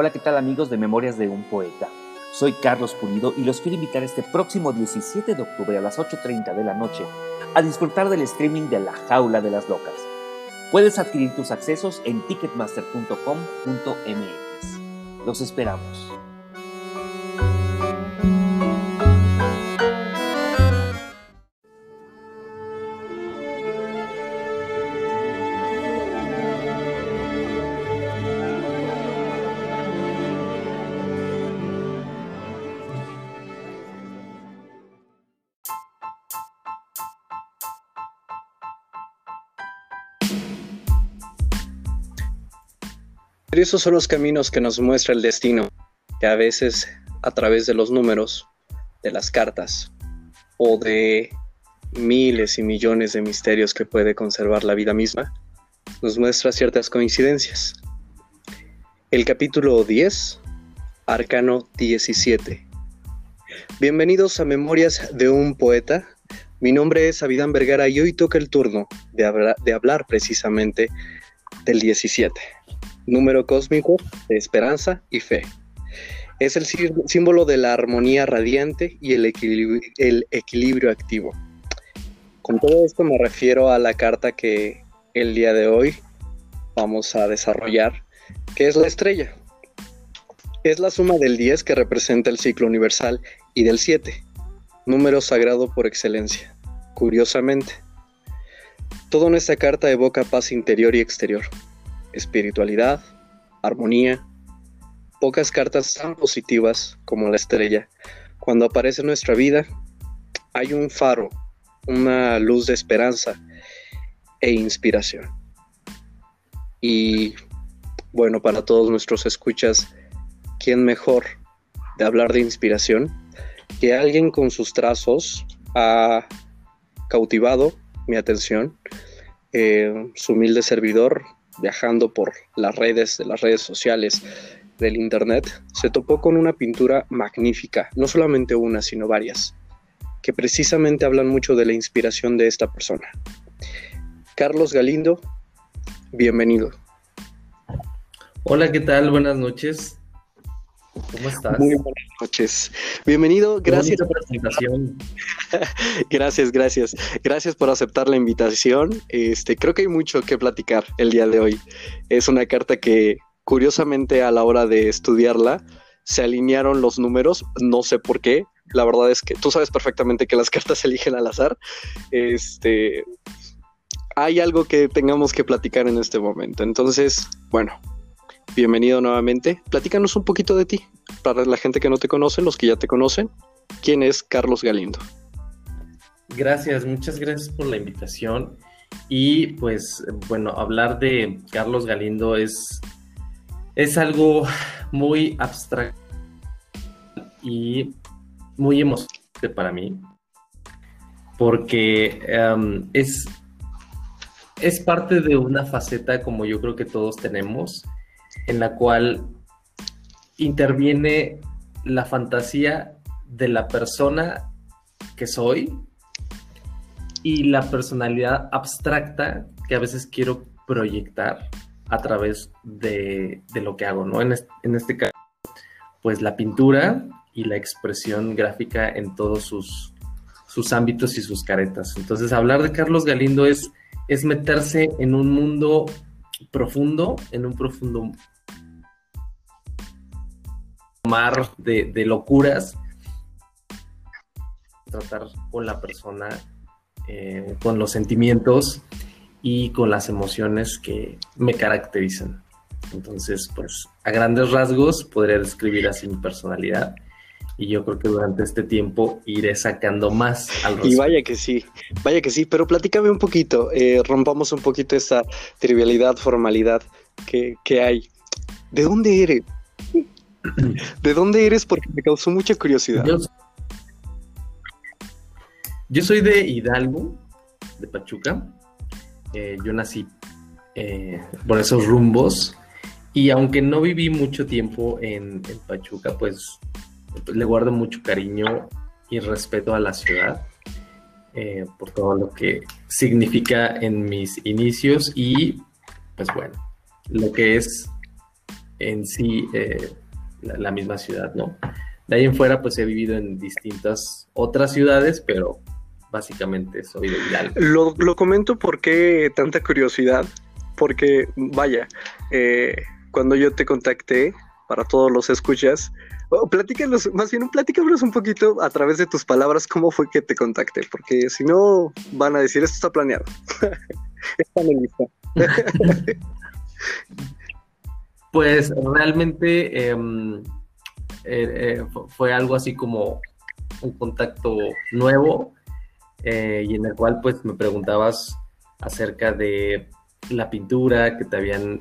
Hola, ¿qué tal amigos de Memorias de un Poeta? Soy Carlos Pulido y los quiero invitar este próximo 17 de octubre a las 8.30 de la noche a disfrutar del streaming de La Jaula de las Locas. Puedes adquirir tus accesos en ticketmaster.com.mx. Los esperamos. Esos son los caminos que nos muestra el destino, que a veces a través de los números, de las cartas o de miles y millones de misterios que puede conservar la vida misma, nos muestra ciertas coincidencias. El capítulo 10, Arcano 17. Bienvenidos a Memorias de un Poeta. Mi nombre es Abidán Vergara y hoy toca el turno de, de hablar precisamente del 17 número cósmico de esperanza y fe. Es el símbolo de la armonía radiante y el equilibrio, activo. Con todo esto me refiero a la carta que el día de hoy vamos a desarrollar, que es la estrella. Es la suma del 10 que representa el ciclo universal y del 7, número sagrado por excelencia. Curiosamente, todo en esta carta evoca paz interior y exterior, espiritualidad, armonía, pocas cartas tan positivas como la estrella. Cuando aparece en nuestra vida, hay un faro, una luz de esperanza e inspiración. Y bueno, para todos nuestros escuchas, ¿quién mejor de hablar de inspiración que alguien con sus trazos ha cautivado mi atención? Eh, su humilde servidor, viajando por las redes de las redes sociales del internet, se topó con una pintura magnífica, no solamente una, sino varias, que precisamente hablan mucho de la inspiración de esta persona. Carlos Galindo, bienvenido. Hola, ¿qué tal? Buenas noches. ¿Cómo estás? Muy buenas noches. Bienvenido, gracias. por la presentación. gracias, gracias. Gracias por aceptar la invitación. Este, creo que hay mucho que platicar el día de hoy. Es una carta que, curiosamente, a la hora de estudiarla, se alinearon los números. No sé por qué. La verdad es que tú sabes perfectamente que las cartas se eligen al azar. Este, hay algo que tengamos que platicar en este momento. Entonces, bueno, bienvenido nuevamente. Platícanos un poquito de ti, para la gente que no te conoce, los que ya te conocen. ¿Quién es Carlos Galindo? Gracias, muchas gracias por la invitación. Y pues, bueno, hablar de Carlos Galindo es, es algo muy abstracto y muy emocionante para mí, porque em, es, es parte de una faceta como yo creo que todos tenemos, en la cual interviene la fantasía de la persona que soy y la personalidad abstracta que a veces quiero proyectar a través de, lo que hago, ¿no? En este, caso, pues la pintura y la expresión gráfica en todos sus, sus ámbitos y sus caretas. Entonces, hablar de Carlos Galindo es, es meterse en un mundo profundo, en un profundo mar de, locuras, tratar con la persona, eh, con los sentimientos y con las emociones que me caracterizan. Entonces, pues a grandes rasgos podría describir así mi personalidad y yo creo que durante este tiempo iré sacando más al Y vaya que sí, vaya que sí, pero platícame un poquito, eh, rompamos un poquito esa trivialidad, formalidad que, que hay. ¿De dónde eres? ¿De dónde eres? Porque me causó mucha curiosidad. Yo, soy de Hidalgo, de Pachuca. Eh, yo nací eh, por esos rumbos. Y aunque no viví mucho tiempo en, Pachuca, pues, le guardo mucho cariño y respeto a la ciudad. Eh, por todo lo que significa en mis inicios y pues bueno, lo que es en sí la, misma ciudad, ¿no? De ahí en fuera, pues he vivido en distintas otras ciudades, pero básicamente soy de Hidalgo. Lo, lo comento porque tanta curiosidad, porque vaya, eh, cuando yo te contacté, para todos los escuchas, oh, platícanos, más bien platícanos un poquito a través de tus palabras cómo fue que te contacté, porque si no van a decir esto está planeado. está en lista. pues realmente em, eh, eh, fue algo así como un contacto nuevo eh, y en el cual pues me preguntabas acerca de la pintura que te habían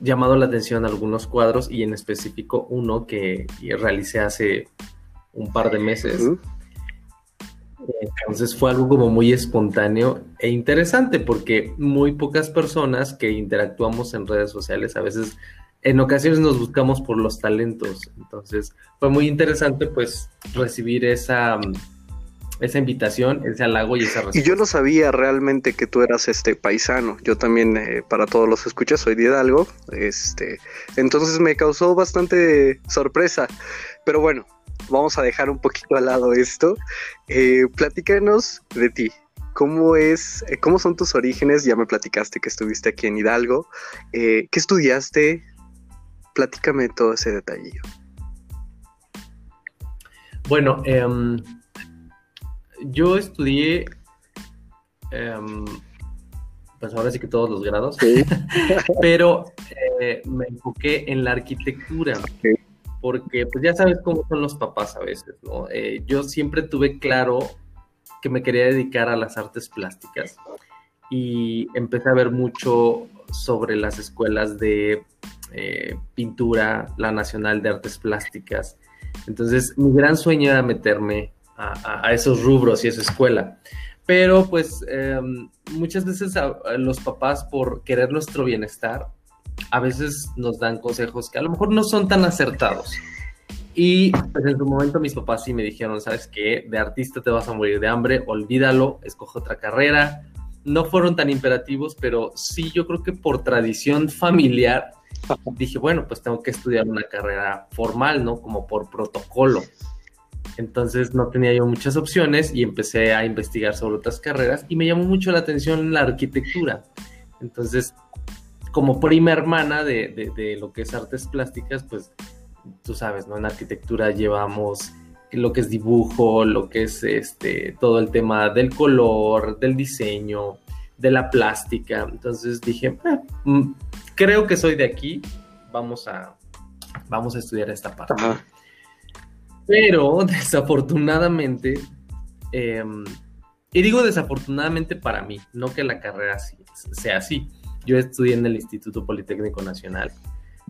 llamado la atención algunos cuadros y en específico uno que realicé hace un par de meses. Entonces fue algo como muy espontáneo e interesante porque muy pocas personas que interactuamos en redes sociales a veces en ocasiones nos buscamos por los talentos. Entonces fue muy interesante pues recibir esa, esa invitación, ese halago y esa respuesta. Y yo no sabía realmente que tú eras este paisano. Yo también, eh, para todos los escuchas, soy de Hidalgo. Este, entonces me causó bastante sorpresa. Pero bueno, vamos a dejar un poquito al lado esto. Eh, platícanos de ti. ¿Cómo es, eh, cómo son tus orígenes? Ya me platicaste que estuviste aquí en Hidalgo. Eh, ¿Qué estudiaste? Platícame todo ese detallillo. Bueno, em, yo estudié, em, pues ahora sí que todos los grados, pero me enfoqué en la arquitectura porque pues ya sabes cómo son los papás a veces, ¿no? Eh, yo siempre tuve claro que me quería dedicar a las artes plásticas y empecé a ver mucho sobre las escuelas de eh, pintura, la Nacional de Artes Plásticas. Entonces, mi gran sueño era meterme a, esos rubros y esa escuela. Pero pues em, muchas veces los papás por querer nuestro bienestar a veces nos dan consejos que a lo mejor no son tan acertados. Y pues en su momento mis papás sí me dijeron, ¿sabes qué? De artista te vas a morir de hambre, olvídalo, escoge otra carrera. No fueron tan imperativos, pero sí yo creo que por tradición familiar dije, bueno, pues tengo que estudiar una carrera formal, ¿no? Como por protocolo. Entonces no tenía yo muchas opciones y empecé a investigar sobre otras carreras y me llamó mucho la atención la arquitectura. Entonces como prima hermana de, lo que es artes plásticas, pues tú sabes, ¿no? En arquitectura llevamos lo que es dibujo, lo que es este, todo el tema del color, del diseño, de la plástica. Entonces dije, ah, mm, creo que soy de aquí, vamos a, vamos a estudiar esta parte. Pero desafortunadamente, em, y digo desafortunadamente para mí, no que la carrera sea así yo estudié en el Instituto Politécnico Nacional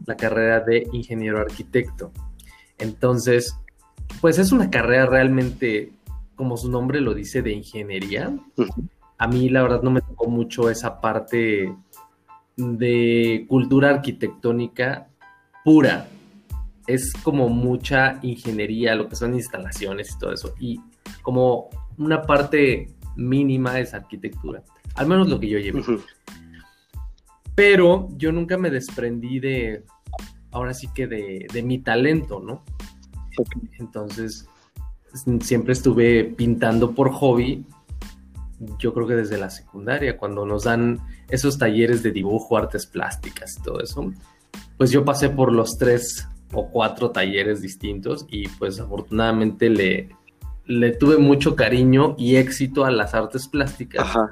la carrera de ingeniero arquitecto. Entonces, pues es una carrera realmente, como su nombre lo dice, de ingeniería. A mí la verdad no me tocó mucho esa parte de cultura arquitectónica pura. Es como mucha ingeniería, lo que son instalaciones y todo eso. Y como una parte mínima es arquitectura. Al menos lo que yo llevo. Pero yo nunca me desprendí de, ahora sí que de, mi talento, ¿no? Entonces, siempre estuve pintando por hobby, yo creo que desde la secundaria, cuando nos dan esos talleres de dibujo, artes plásticas y todo eso, pues yo pasé por los tres o cuatro talleres distintos y pues afortunadamente le, le tuve mucho cariño y éxito a las artes plásticas. Ajá.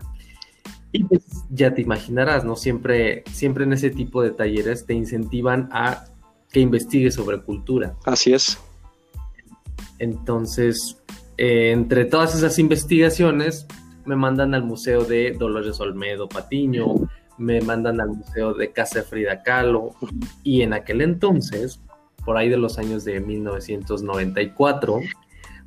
Y pues ya te imaginarás, ¿no? Siempre, siempre en ese tipo de talleres te incentivan a que investigues sobre cultura. Así es. Entonces, eh, entre todas esas investigaciones, me mandan al Museo de Dolores Olmedo Patiño, me mandan al Museo de Casa Frida Kahlo, y en aquel entonces, por ahí de los años de 1994,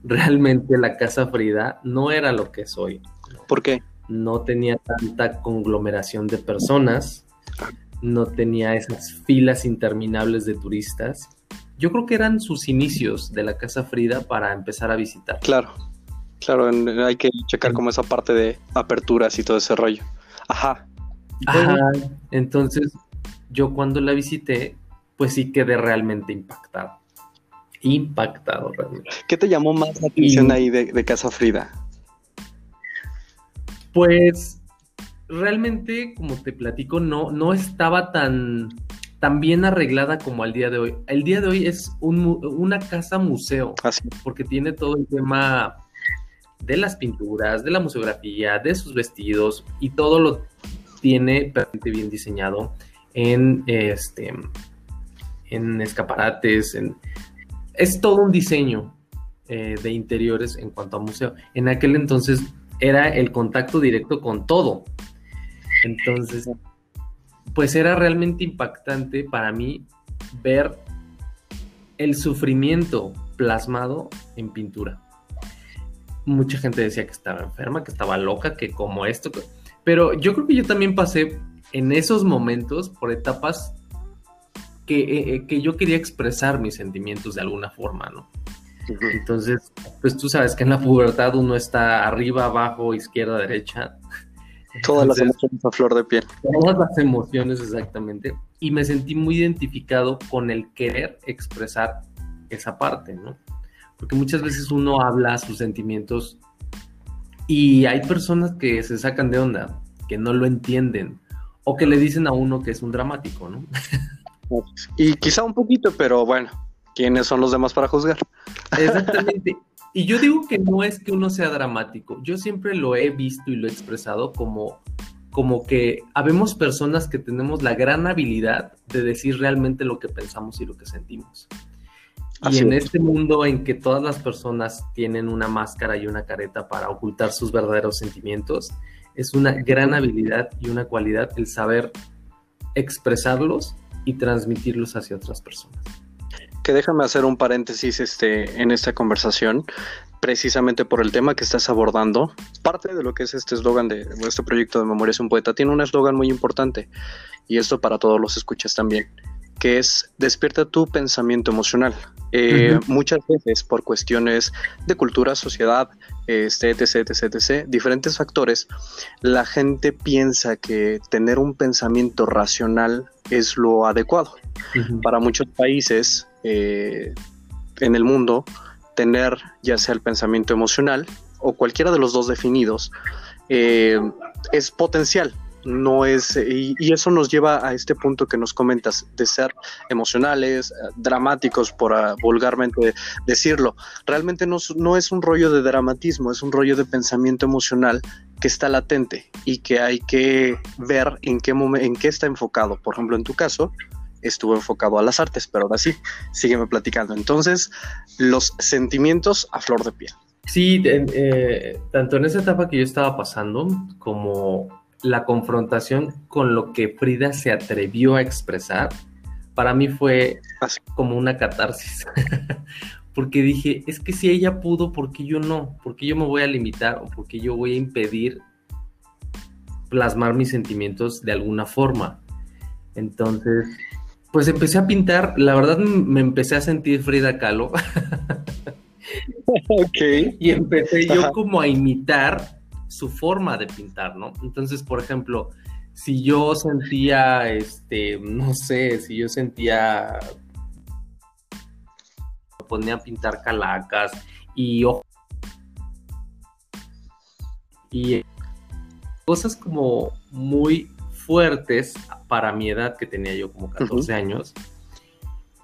realmente la Casa Frida no era lo que es hoy. ¿Por qué? No tenía tanta conglomeración de personas, no tenía esas filas interminables de turistas. Yo creo que eran sus inicios de la Casa Frida para empezar a visitar. Claro, claro, hay que checar como esa parte de aperturas y todo ese rollo. Ajá. Ajá. Entonces, yo cuando la visité, pues sí quedé realmente impactado. Impactado realmente. ¿Qué te llamó más la atención ahí de, Casa Frida? Pues realmente, como te platico, no, no estaba tan, tan bien arreglada como al día de hoy. El día de hoy es una casa museo, Así. porque tiene todo el tema de las pinturas, de la museografía, de sus vestidos y todo lo tiene perfectamente bien diseñado en este en escaparates, en, es todo un diseño eh, de interiores en cuanto a museo. En aquel entonces era el contacto directo con todo. Entonces, pues era realmente impactante para mí ver el sufrimiento plasmado en pintura. Mucha gente decía que estaba enferma, que estaba loca, que como esto, pero yo creo que yo también pasé en esos momentos por etapas que, eh, eh, que yo quería expresar mis sentimientos de alguna forma, ¿no? Entonces, pues tú sabes que en la pubertad uno está arriba, abajo, izquierda, derecha. Todas las emociones a flor de piel. Todas las emociones, exactamente. Y me sentí muy identificado con el querer expresar esa parte, ¿no? Porque muchas veces uno habla sus sentimientos y hay personas que se sacan de onda, que no lo entienden, o que le dicen a uno que es un dramático, ¿no? Y quizá un poquito, pero bueno, ¿quiénes son los demás para juzgar? Exactamente. Y yo digo que no es que uno sea dramático, yo siempre lo he visto y lo he expresado como, como que habemos personas que tenemos la gran habilidad de decir realmente lo que pensamos y lo que sentimos. y en este mundo en que todas las personas tienen una máscara y una careta para ocultar sus verdaderos sentimientos, es una gran habilidad y una cualidad el saber expresarlos y transmitirlos hacia otras personas. Que déjame hacer un paréntesis este, en esta conversación, precisamente por el tema que estás abordando. Parte de lo que es este eslogan de este proyecto de Memoria es un poeta tiene un eslogan muy importante, y esto para todos los escuchas también, que es despierta tu pensamiento emocional. Eh, muchas veces por cuestiones de cultura, sociedad, este, etc, etc, etc, diferentes factores, la gente piensa que tener un pensamiento racional es lo adecuado. Para muchos países eh, en el mundo, tener ya sea el pensamiento emocional o cualquiera de los dos definidos eh, es potencial, no es, y, eso nos lleva a este punto que nos comentas, de ser emocionales, eh, dramáticos, por uh, vulgarmente decirlo. Realmente no, no, es un rollo de dramatismo, es un rollo de pensamiento emocional que está latente y que hay que ver en qué, en qué está enfocado. Por ejemplo, en tu caso, estuvo enfocado a las artes, pero ahora sí, sígueme platicando. Entonces, los sentimientos a flor de piel. Sí, eh, tanto en esa etapa que yo estaba pasando como la confrontación con lo que Frida se atrevió a expresar, para mí fue como una catarsis. porque dije, es que si ella pudo, ¿por qué yo no? ¿Por qué yo me voy a limitar o por qué yo voy a impedir plasmar mis sentimientos de alguna forma? Entonces, pues empecé a pintar, la verdad me empecé a sentir Frida Kahlo. ok. Y empecé yo como a imitar su forma de pintar, ¿no? Entonces, por ejemplo, si yo sentía, este, no sé, si yo sentía, me ponía a pintar calacas y y cosas como muy fuertes para mi edad que tenía yo como 14 años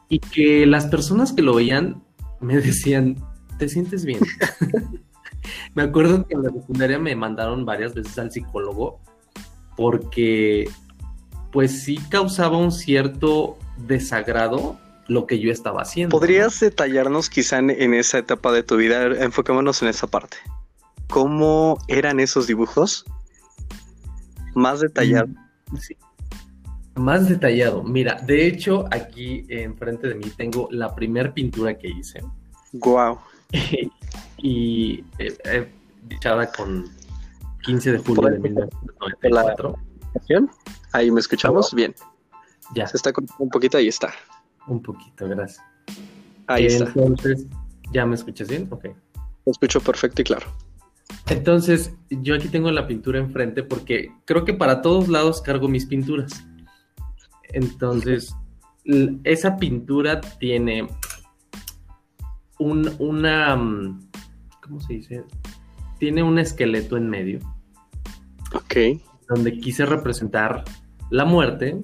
y que las personas que lo veían me decían, ¿te sientes bien? me acuerdo que en la secundaria me mandaron varias veces al psicólogo porque pues sí causaba un cierto desagrado lo que yo estaba haciendo. ¿Podrías detallarnos quizá en, esa etapa de tu vida? Enfoquémonos en esa parte. ¿Cómo eran esos dibujos? Más detallado. Mm, sí. Más detallado. Mira, de hecho, aquí enfrente de mí tengo la primer pintura que hice. Wow. y eh, dichada con 15 de julio de 1994. Ahí me escuchamos bien. Ya. Se está un poquito, ahí está. Un poquito, gracias. Ahí está. Entonces, ¿ya me escuchas bien? Ok. Te escucho perfecto y claro. Entonces, yo aquí tengo la pintura enfrente porque creo que para todos lados cargo mis pinturas. Entonces, esa pintura tiene un, una, mm, ¿cómo se dice? Tiene un esqueleto en medio. Ok. Donde quise representar la muerte,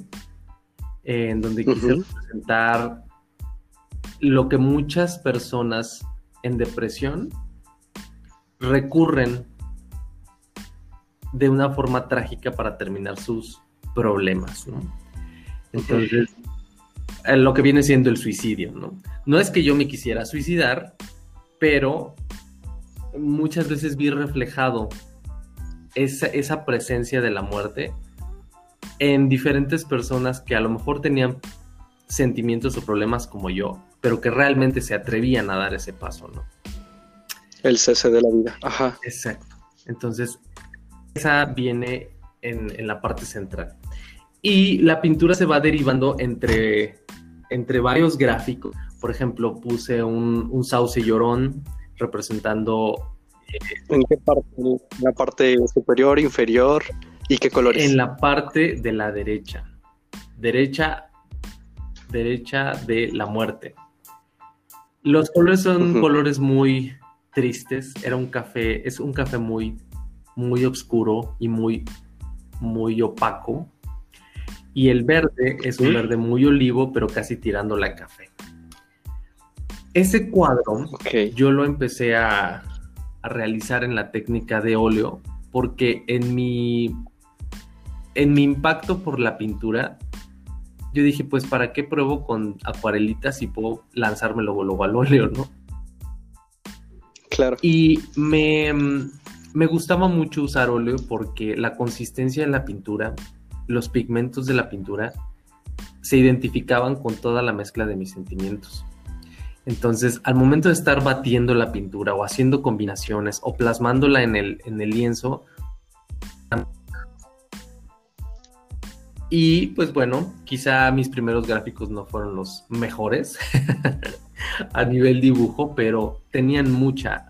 en donde quise representar lo que muchas personas en depresión recurren de una forma trágica para terminar sus problemas, ¿no? Entonces, eh, lo que viene siendo el suicidio, ¿no? No es que yo me quisiera suicidar, pero muchas veces vi reflejado esa, esa presencia de la muerte en diferentes personas que a lo mejor tenían sentimientos o problemas como yo, pero que realmente se atrevían a dar ese paso, ¿no? El cese de la vida, ajá. Exacto. Entonces, esa viene en, la parte central. Y la pintura se va derivando entre, entre varios gráficos. Por ejemplo, puse un, un sauce llorón representando... Eh, ¿En qué parte? ¿En la parte superior, inferior? ¿Y qué colores? En la parte de la derecha. Derecha, derecha de la muerte. Los colores son colores muy tristes. Era un café, es un café muy muy oscuro y muy, muy opaco. Y el verde es un verde muy olivo, pero casi tirando la café. Ese cuadro yo lo empecé a, a, realizar en la técnica de óleo porque en mi, en mi impacto por la pintura, yo dije, pues, ¿para qué pruebo con acuarelitas y puedo lanzármelo luego al óleo, no? Claro. Y me, me gustaba mucho usar óleo porque la consistencia de la pintura, los pigmentos de la pintura, se identificaban con toda la mezcla de mis sentimientos. Entonces, al momento de estar batiendo la pintura o haciendo combinaciones o plasmándola en el, en el lienzo, y pues bueno, quizá mis primeros gráficos no fueron los mejores a nivel dibujo, pero tenían mucha,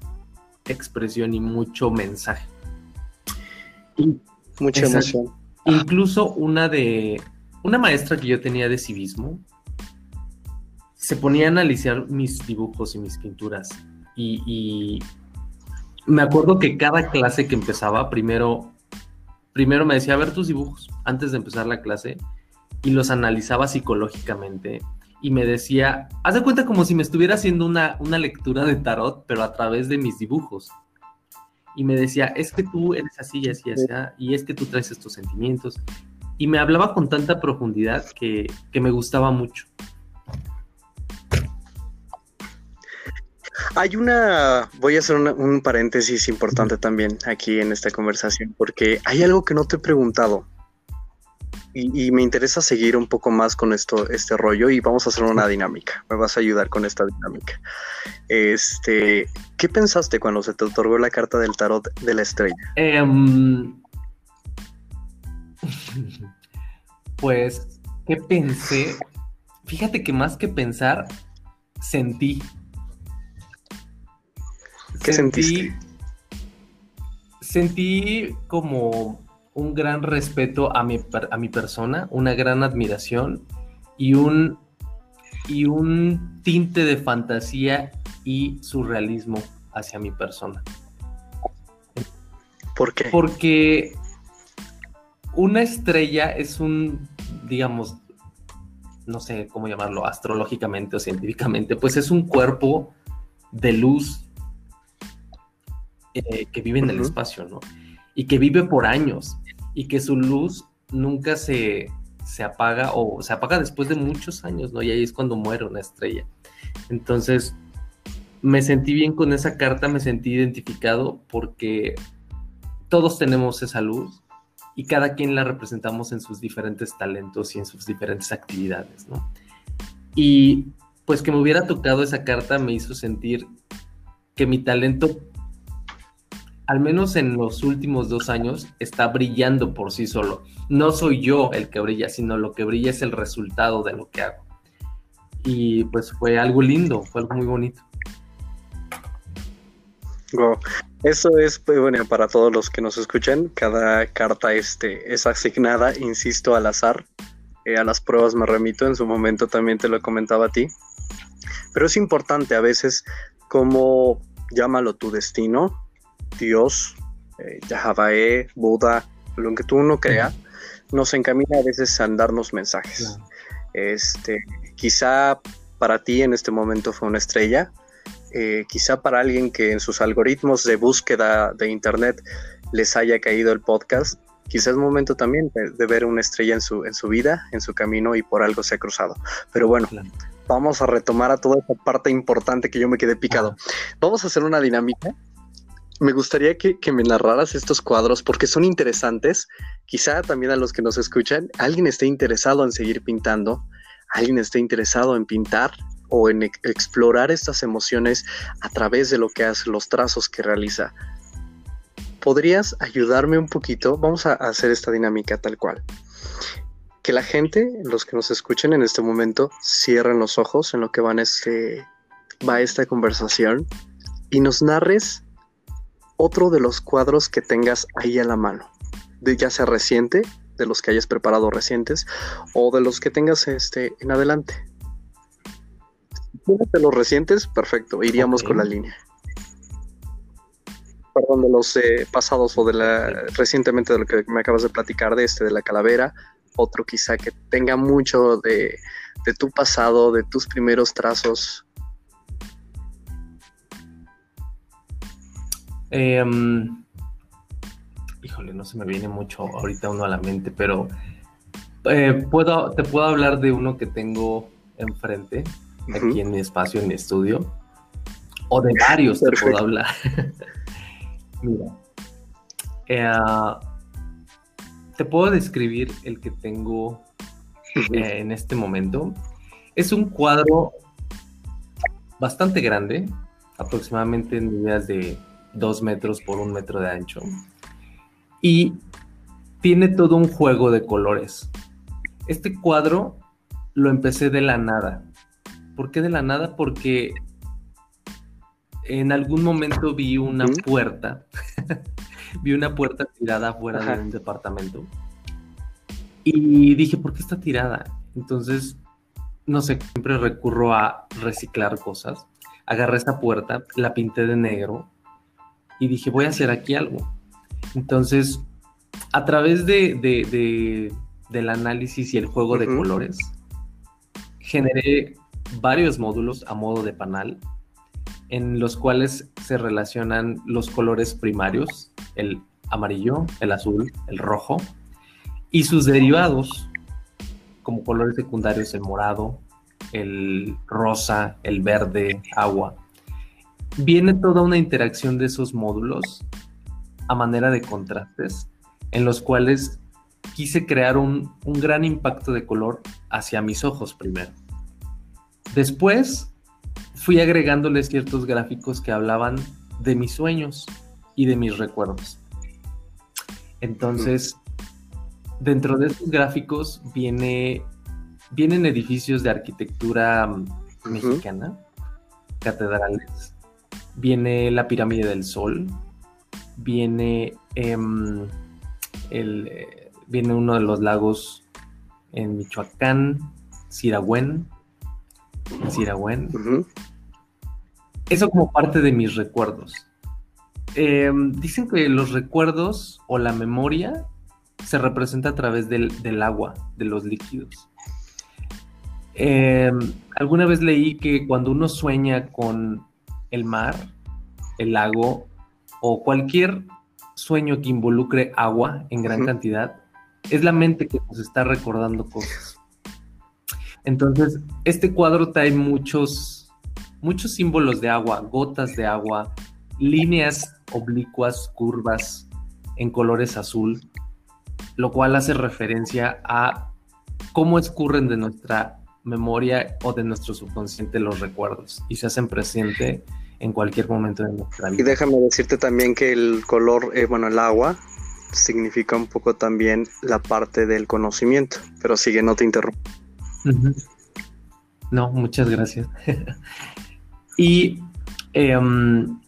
expresión y mucho mensaje. Mucha emoción. Incluso una de una maestra que yo tenía de civismo se ponía a analizar mis dibujos y mis pinturas y, y me acuerdo que cada clase que empezaba primero primero me decía a ver tus dibujos antes de empezar la clase y los analizaba psicológicamente y me decía, haz de cuenta como si me estuviera haciendo una, una lectura de tarot, pero a través de mis dibujos. Y me decía, es que tú eres así y así, así, y es que tú traes estos sentimientos. Y me hablaba con tanta profundidad que, que me gustaba mucho. Hay una, voy a hacer un paréntesis importante también aquí en esta conversación, porque hay algo que no te he preguntado y, me interesa seguir un poco más con esto, este rollo y vamos a hacer una dinámica. Me vas a ayudar con esta dinámica. Este, ¿qué pensaste cuando se te otorgó la carta del tarot de la estrella? Em, pues, ¿qué pensé? Fíjate que más que pensar, sentí. ¿Qué sentí, Sentí como un gran respeto a mi, a mi persona, una gran admiración y un, y un tinte de fantasía y surrealismo hacia mi persona. ¿Por qué? Porque una estrella es un, digamos, no sé cómo llamarlo, astrológicamente o científicamente, pues es un cuerpo de luz eh, que vive en el espacio, ¿no? Y que vive por años y que su luz nunca se, apaga o se apaga después de muchos años, ¿no? Y ahí es cuando muere una estrella. Entonces, me sentí bien con esa carta, me sentí identificado porque todos tenemos esa luz y cada quien la representamos en sus diferentes talentos y en sus diferentes actividades, ¿no? Y pues que me hubiera tocado esa carta me hizo sentir que mi talento al menos en los últimos dos años, está brillando por sí solo. No soy yo el que brilla, sino lo que brilla es el resultado de lo que hago. Y pues fue algo lindo, fue algo muy bonito. Eso es pues, bueno para todos los que nos escuchan. Cada carta este, es asignada, insisto, al azar. a las pruebas me remito, en su momento también te lo comentaba a ti. Pero es importante a veces como llámalo tu destino, Dios, eh, Yahvé, Buda, lo que tú no crea, nos encamina a veces a darnos mensajes. Este, quizá para ti en este momento fue una estrella, eh, quizá para alguien que en sus algoritmos de búsqueda de internet les haya caído el podcast, quizá es momento también de, ver una estrella en su, en su vida, en su camino y por algo se ha cruzado. Pero bueno, vamos a retomar a toda esa parte importante que yo me quedé picado. Vamos a hacer una dinámica. Me gustaría que, me narraras estos cuadros porque son interesantes. Quizá también a los que nos escuchan, alguien esté interesado en seguir pintando, alguien esté interesado en pintar o en explorar estas emociones a través de lo que hace, los trazos que realiza. ¿Podrías ayudarme un poquito? Vamos a hacer esta dinámica tal cual que la gente, los que nos escuchen en este momento, cierren los ojos en lo que van este, va esta conversación y nos narres otro de los cuadros que tengas ahí a la mano, de ya sea reciente, de los que hayas preparado recientes o de los que tengas este, en adelante. De los recientes, perfecto, iríamos con la línea. Perdón, de los eh, pasados o de la recientemente de lo que me acabas de platicar de este, de la calavera, otro quizá que tenga mucho de, tu pasado, de tus primeros trazos? Em, híjole, no se me viene mucho ahorita uno a la mente, pero eh, puedo, te puedo hablar de uno que tengo enfrente, aquí en mi espacio, en mi estudio, o de varios te puedo hablar. Mira, eh, te puedo describir el que tengo eh, en este momento. Es un cuadro bastante grande, aproximadamente en medidas de dos metros por un metro de ancho. Y tiene todo un juego de colores. Este cuadro lo empecé de la nada. ¿Por qué de la nada? Porque en algún momento vi una puerta vi una puerta tirada fuera de un departamento. Y dije, ¿por qué está tirada? Entonces, no sé, siempre recurro a reciclar cosas. Agarré esta puerta, la pinté de negro y dije, voy a hacer aquí algo. Entonces, a través de, del análisis y el juego de colores, generé varios módulos a modo de panal en los cuales se relacionan los colores primarios, el amarillo, el azul, el rojo, y sus derivados, como colores secundarios, el morado, el rosa, el verde, agua. Viene toda una interacción de esos módulos a manera de contrastes, en los cuales quise crear un, un gran impacto de color hacia mis ojos primero. Después fui agregándole ciertos gráficos que hablaban de mis sueños y de mis recuerdos. Entonces, dentro de estos gráficos viene, vienen edificios de arquitectura mm, mexicana, catedrales, viene la pirámide del Sol, viene, em, el, eh, viene uno de los lagos en Michoacán, Siragüen, Siragüen. Eso como parte de mis recuerdos. Em, dicen que los recuerdos o la memoria se representa a través del, agua, de los líquidos. Em, alguna vez leí que cuando uno sueña con el mar, el lago o cualquier sueño que involucre agua en gran cantidad, es la mente que nos está recordando cosas. Entonces, este cuadro trae muchos, muchos símbolos de agua, gotas de agua, líneas oblicuas, curvas en colores azul, lo cual hace referencia a cómo escurren de nuestra memoria o de nuestro subconsciente los recuerdos y se hacen presente en cualquier momento de nuestra vida. Y déjame decirte también que el color, eh, bueno, el agua significa un poco también la parte del conocimiento, pero sigue, no te interrumpo. No, muchas gracias. y em,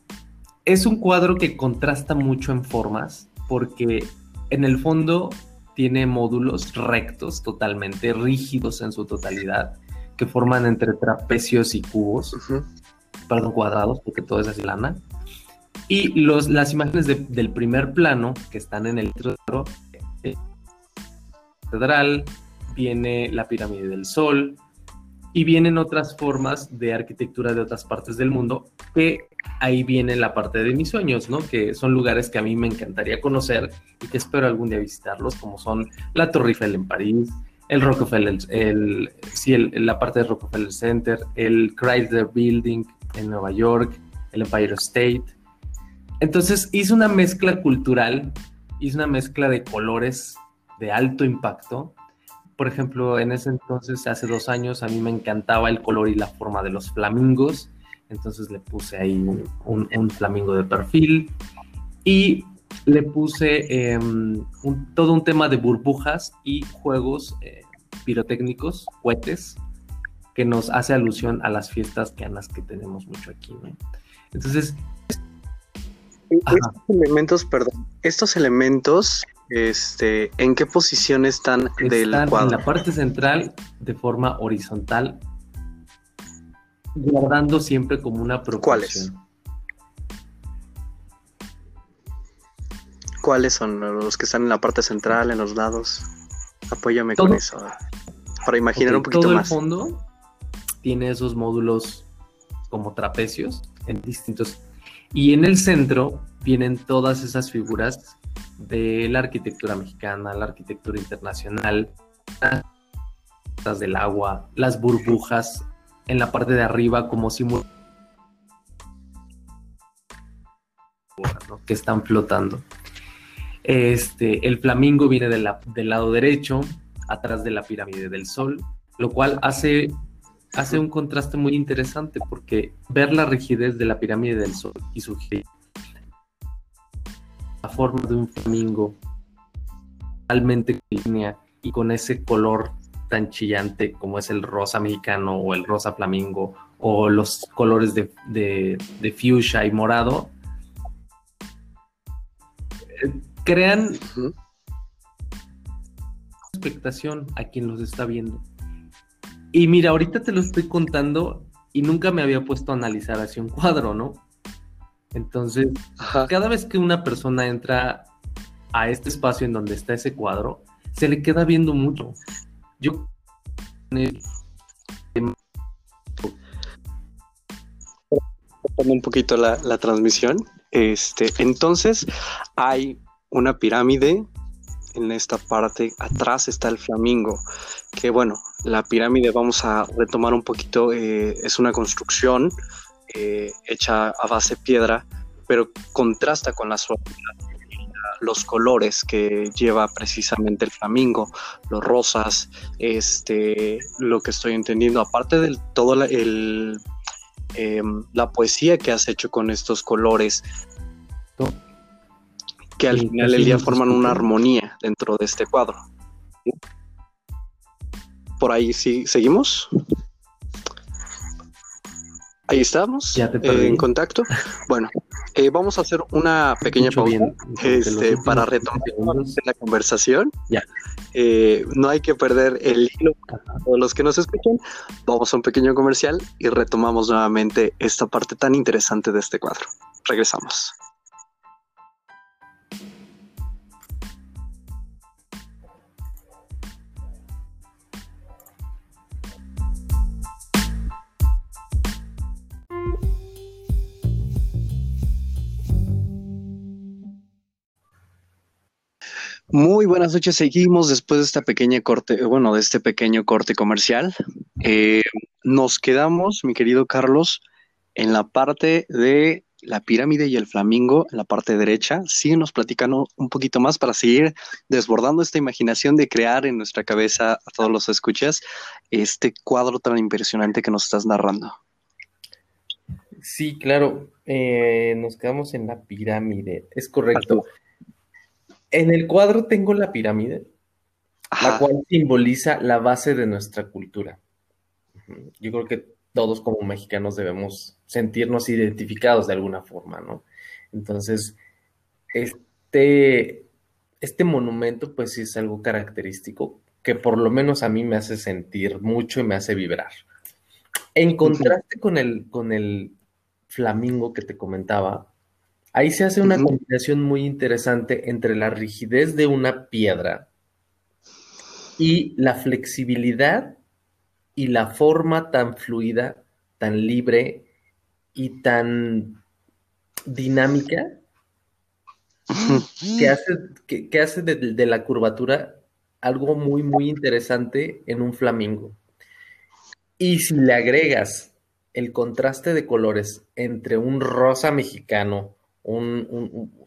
es un cuadro que contrasta mucho en formas, porque en el fondo tiene módulos rectos, totalmente rígidos en su totalidad, que forman entre trapecios y cubos, perdón, cuadrados, porque todo es así lana. Y los, las imágenes del primer plano que están en el eh, catedral, viene la pirámide del Sol y vienen otras formas de arquitectura de otras partes del mundo que ahí viene la parte de mis sueños, ¿no? Que son lugares que a mí me encantaría conocer y que espero algún día visitarlos, como son la Torre Eiffel en París, el Rockefeller, el, sí, la parte de Rockefeller Center, el Chrysler Building en Nueva York, el Empire State. Entonces hice una mezcla cultural, hice una mezcla de colores de alto impacto. Por ejemplo, en ese entonces, hace dos años, a mí me encantaba el color y la forma de los flamingos entonces le puse ahí un, flamingo de perfil y le puse em, todo un tema de burbujas y juegos eh, pirotécnicos, cohetes, que nos hace alusión a las fiestas pianas que tenemos mucho aquí, Entonces... Estos elementos, perdón, estos elementos, este, ¿en qué posición están, están del cuadro? En la parte central de forma horizontal guardando siempre como una proporción. ¿Cuáles? ¿Cuáles son los que están en la parte central, en los lados? Apóyame con eso. Para imaginar un poquito más. Todo el fondo tiene esos módulos como trapecios en distintos. Y en el centro vienen todas esas figuras de la arquitectura mexicana, la arquitectura internacional, las del agua, las burbujas en la parte de arriba como si que están flotando. Este, el flamingo viene del lado derecho, atrás de la pirámide del sol, lo cual hace, hace un contraste muy interesante porque ver la rigidez de la pirámide del sol y su la forma de un flamingo realmente línea y con ese color tan chillante como es el rosa mexicano o el rosa flamingo o los colores de, de, fuchsia y morado, eh, crean expectación a quien los está viendo. Y mira, ahorita te lo estoy contando y nunca me había puesto a analizar así un cuadro, ¿no? Entonces, cada vez que una persona entra a este espacio en donde está ese cuadro, se le queda viendo mucho. Yo un poquito la, la, transmisión. Este, entonces hay una pirámide. En esta parte atrás está el flamingo. Que bueno, la pirámide vamos a retomar un poquito. Eh, es una construcción eh, hecha a base de piedra, pero contrasta con la suavidad los colores que lleva precisamente el flamingo, los rosas, este, lo que estoy entendiendo, aparte de todo la, em, la poesía que has hecho con estos colores, que al final del día forman una armonía dentro de este cuadro. Por ahí sí, seguimos. Ahí estamos, eh, en contacto. Bueno, eh, vamos a hacer una pequeña pausa este, para retomar la conversación. Ya. Eh, no hay que perder el hilo. Todos los que nos escuchan, vamos a un pequeño comercial y retomamos nuevamente esta parte tan interesante de este cuadro. Regresamos. Muy buenas noches. Seguimos después de esta pequeña corte, bueno, de este pequeño corte comercial. Eh, nos quedamos, mi querido Carlos, en la parte de la pirámide y el flamingo, en la parte derecha. Síguenos platicando un poquito más para seguir desbordando esta imaginación de crear en nuestra cabeza a todos los escuchas este cuadro tan impresionante que nos estás narrando. Sí, claro. Eh, nos quedamos en la pirámide. Es correcto. En el cuadro tengo la pirámide, la cual simboliza la base de nuestra cultura. Yo creo que todos como mexicanos debemos sentirnos identificados de alguna forma, ¿no? Entonces, este este monumento pues sí es algo característico que por lo menos a mí me hace sentir mucho y me hace vibrar. En contraste con el, con el flamingo que te comentaba, ahí se hace una combinación muy interesante entre la rigidez de una piedra y la flexibilidad y la forma tan fluida, tan libre y tan dinámica que hace, que, hace de, la curvatura algo muy, muy interesante en un flamingo. Y si le agregas el contraste de colores entre un rosa mexicano,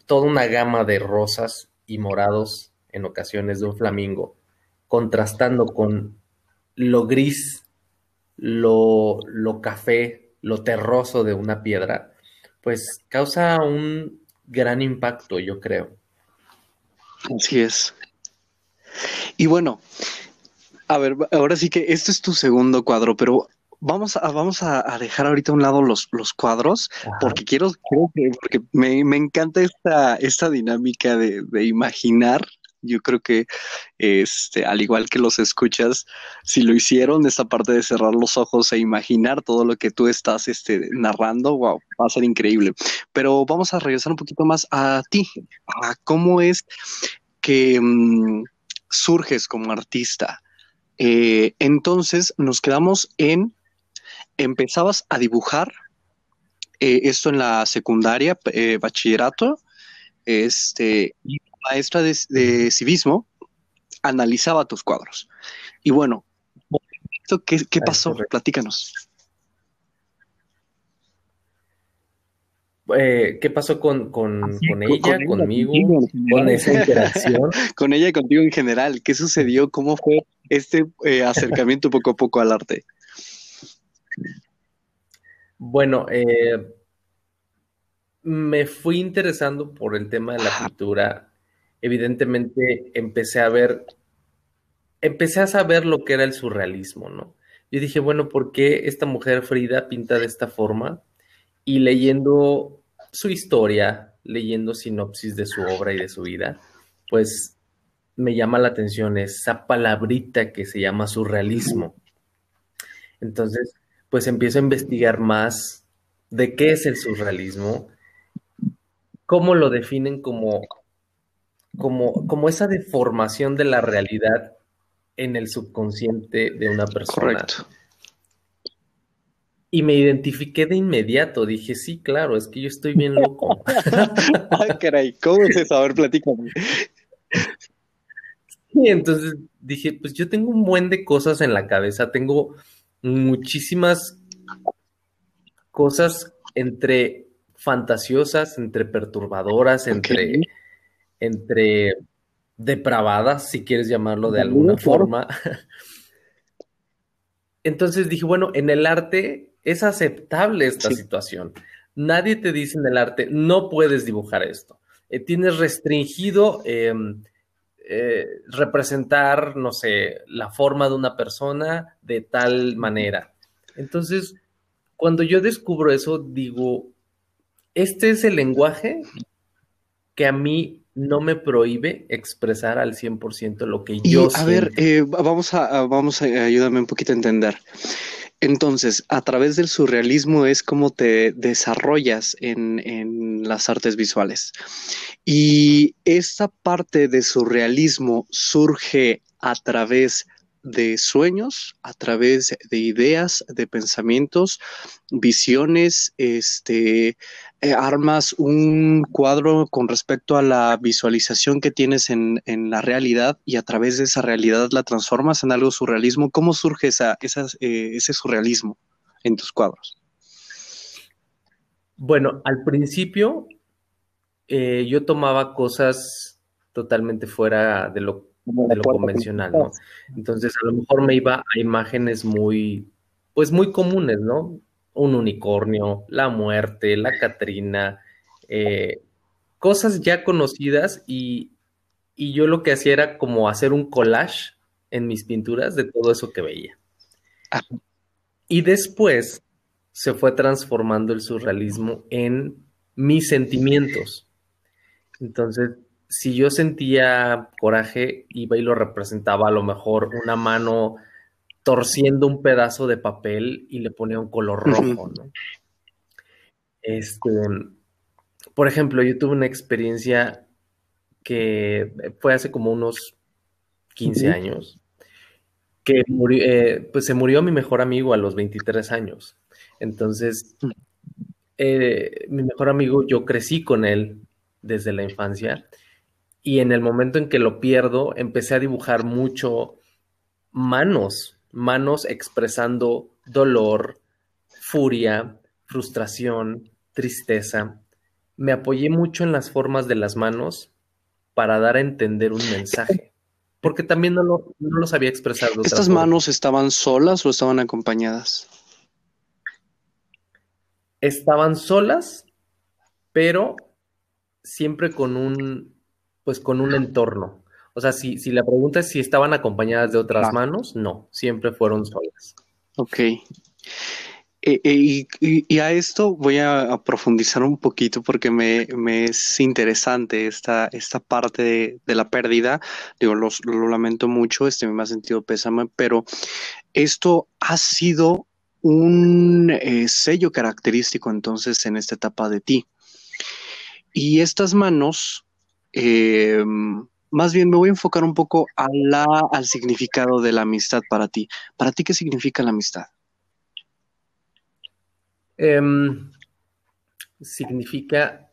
toda una gama de rosas y morados en ocasiones de un flamingo, contrastando con lo gris, lo, lo café, lo terroso de una piedra, pues causa un gran impacto, yo creo. Así es. Y bueno, a ver, ahora sí que este es tu segundo cuadro, pero vamos a, vamos a, dejar ahorita a un lado los, los cuadros, porque quiero, que, porque me, me, encanta esta, esta dinámica de, de imaginar yo creo que, este, al igual que los escuchas, si lo hicieron, esa parte de cerrar los ojos e imaginar todo lo que tú estás este, narrando, wow, va a ser increíble. Pero vamos a regresar un poquito más a ti, a cómo es que mm, surges como artista. Eh, entonces nos quedamos en, empezabas a dibujar, eh, esto en la secundaria, eh, bachillerato, este, maestra de, civismo analizaba tus cuadros. Y bueno, ¿qué, qué pasó? Platícanos. Eh, ¿Qué pasó con, con, ella, conmigo, con esa interacción? con ella y contigo en general. ¿Qué sucedió? ¿Cómo fue este eh, acercamiento poco a poco al arte? Bueno, eh, me fui interesando por el tema de la pintura evidentemente empecé a ver, empecé a saber lo que era el surrealismo, ¿no? Yo dije, bueno, ¿por qué esta mujer Frida pinta de esta forma? Y leyendo su historia, leyendo sinopsis de su obra y de su vida, pues me llama la atención esa palabrita que se llama surrealismo. Entonces, pues empiezo a investigar más de qué es el surrealismo, cómo lo definen como como, como esa deformación de la realidad en el subconsciente de una persona. Correcto. Y me identifiqué de inmediato. Dije, sí, claro, es que yo estoy bien loco. Ay, caray, ¿cómo es eso? A ver, platícame. Sí, entonces dije, pues yo tengo un buen de cosas en la cabeza. Tengo muchísimas cosas entre fantasiosas, entre perturbadoras, entre entre depravadas, si quieres llamarlo de alguna forma. Entonces dije, bueno, en el arte es aceptable esta situación. Nadie te dice en el arte, no puedes dibujar esto. Eh, tienes restringido em, eh, representar, no sé, la forma de una persona de tal manera. Entonces, cuando yo descubro eso, digo, este es el lenguaje que a mí no me prohíbe expresar al 100% lo que yo A ver, eh, vamos a, vamos a, ayúdame un poquito a entender. Entonces, a través del surrealismo es como te desarrollas en, en, las artes visuales. Y esta parte de surrealismo surge a través de sueños, a través de ideas, de pensamientos, visiones, este, armas un cuadro con respecto a la visualización que tienes en, la realidad y a través de esa realidad la transformas en algo surrealismo. ¿Cómo surge esa, eh, ese surrealismo en tus cuadros? Bueno, al principio eh, yo tomaba cosas totalmente fuera de lo de lo convencional, ¿no? Entonces, a lo mejor me iba a imágenes muy, pues muy comunes, ¿no? Un unicornio, la muerte, la Catrina, eh, cosas ya conocidas y, y yo lo que hacía era como hacer un collage en mis pinturas de todo eso que veía. Ah. Y después se fue transformando el surrealismo en mis sentimientos. Entonces, si yo sentía coraje, iba y lo representaba a lo mejor una mano torciendo un pedazo de papel y le ponía un color rojo, ¿no? Este, por ejemplo, yo tuve una experiencia que fue hace como unos 15 años, que eh, pues se murió mi mejor amigo a los 23 años. Entonces, eh, mi mejor amigo, yo crecí con él desde la infancia y en el momento en que lo pierdo, empecé a dibujar mucho manos, manos expresando dolor, furia, frustración, tristeza. Me apoyé mucho en las formas de las manos para dar a entender un mensaje, porque también no lo, no sabía expresar. ¿Estas manos estaban solas o estaban acompañadas? Estaban solas, pero siempre con un, pues con un entorno. O sea, si, si la pregunta es si estaban acompañadas de otras manos, no, siempre fueron solas. Ok. Eh, eh, y, a esto voy a, profundizar un poquito porque me, es interesante esta, esta parte de, la pérdida. Digo, lo lamento mucho, este me ha sentido pésame, pero esto ha sido un eh, sello característico entonces en esta etapa de ti. Y estas manos, más bien me voy a enfocar un poco a la, al significado de la amistad para ti. ¿Para ti qué significa la amistad? Em, significa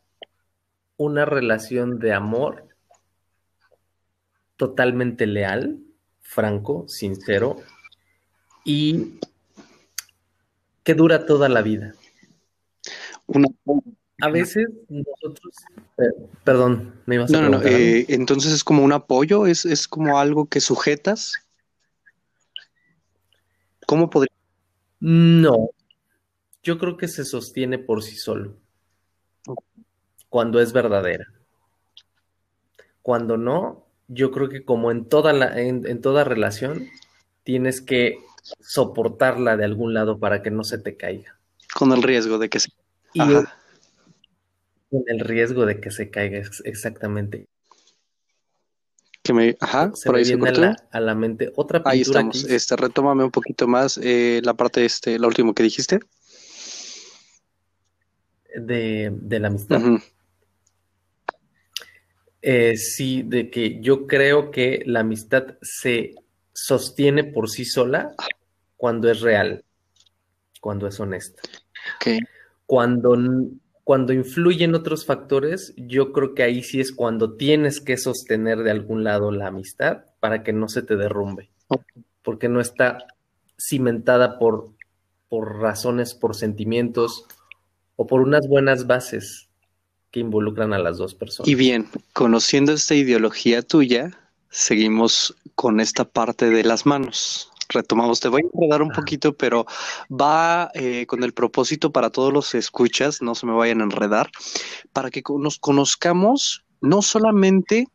una relación de amor totalmente leal, franco, sincero y que dura toda la vida. A veces nosotros, eh, perdón, me ibas a No, no, no. Eh, entonces es como un apoyo, es, es como algo que sujetas. ¿Cómo podría? No, yo creo que se sostiene por sí solo. Cuando es verdadera. Cuando no, yo creo que como en toda, la, en, toda relación, tienes que soportarla de algún lado para que no se te caiga. Con el riesgo de que se caiga. Con el riesgo de que se caiga, exactamente. Que me, ajá, por ahí se a, la, a la mente otra pintura Ahí estamos. Este, retómame un poquito más eh, la parte, este, la última que dijiste de, la amistad. Eh, sí, de que yo creo que la amistad se sostiene por sí sola cuando es real, cuando es honesta. Cuando, cuando influyen otros factores, yo creo que ahí sí es cuando tienes que sostener de algún lado la amistad para que no se te derrumbe, porque no está cimentada por, por razones, por sentimientos o por unas buenas bases que involucran a las dos personas. Y bien, conociendo esta ideología tuya, seguimos con esta parte de las manos. Retomamos, te voy a enredar un poquito, pero va eh, con el propósito para todos los escuchas, no se me vayan a enredar, para que nos conozcamos no solamente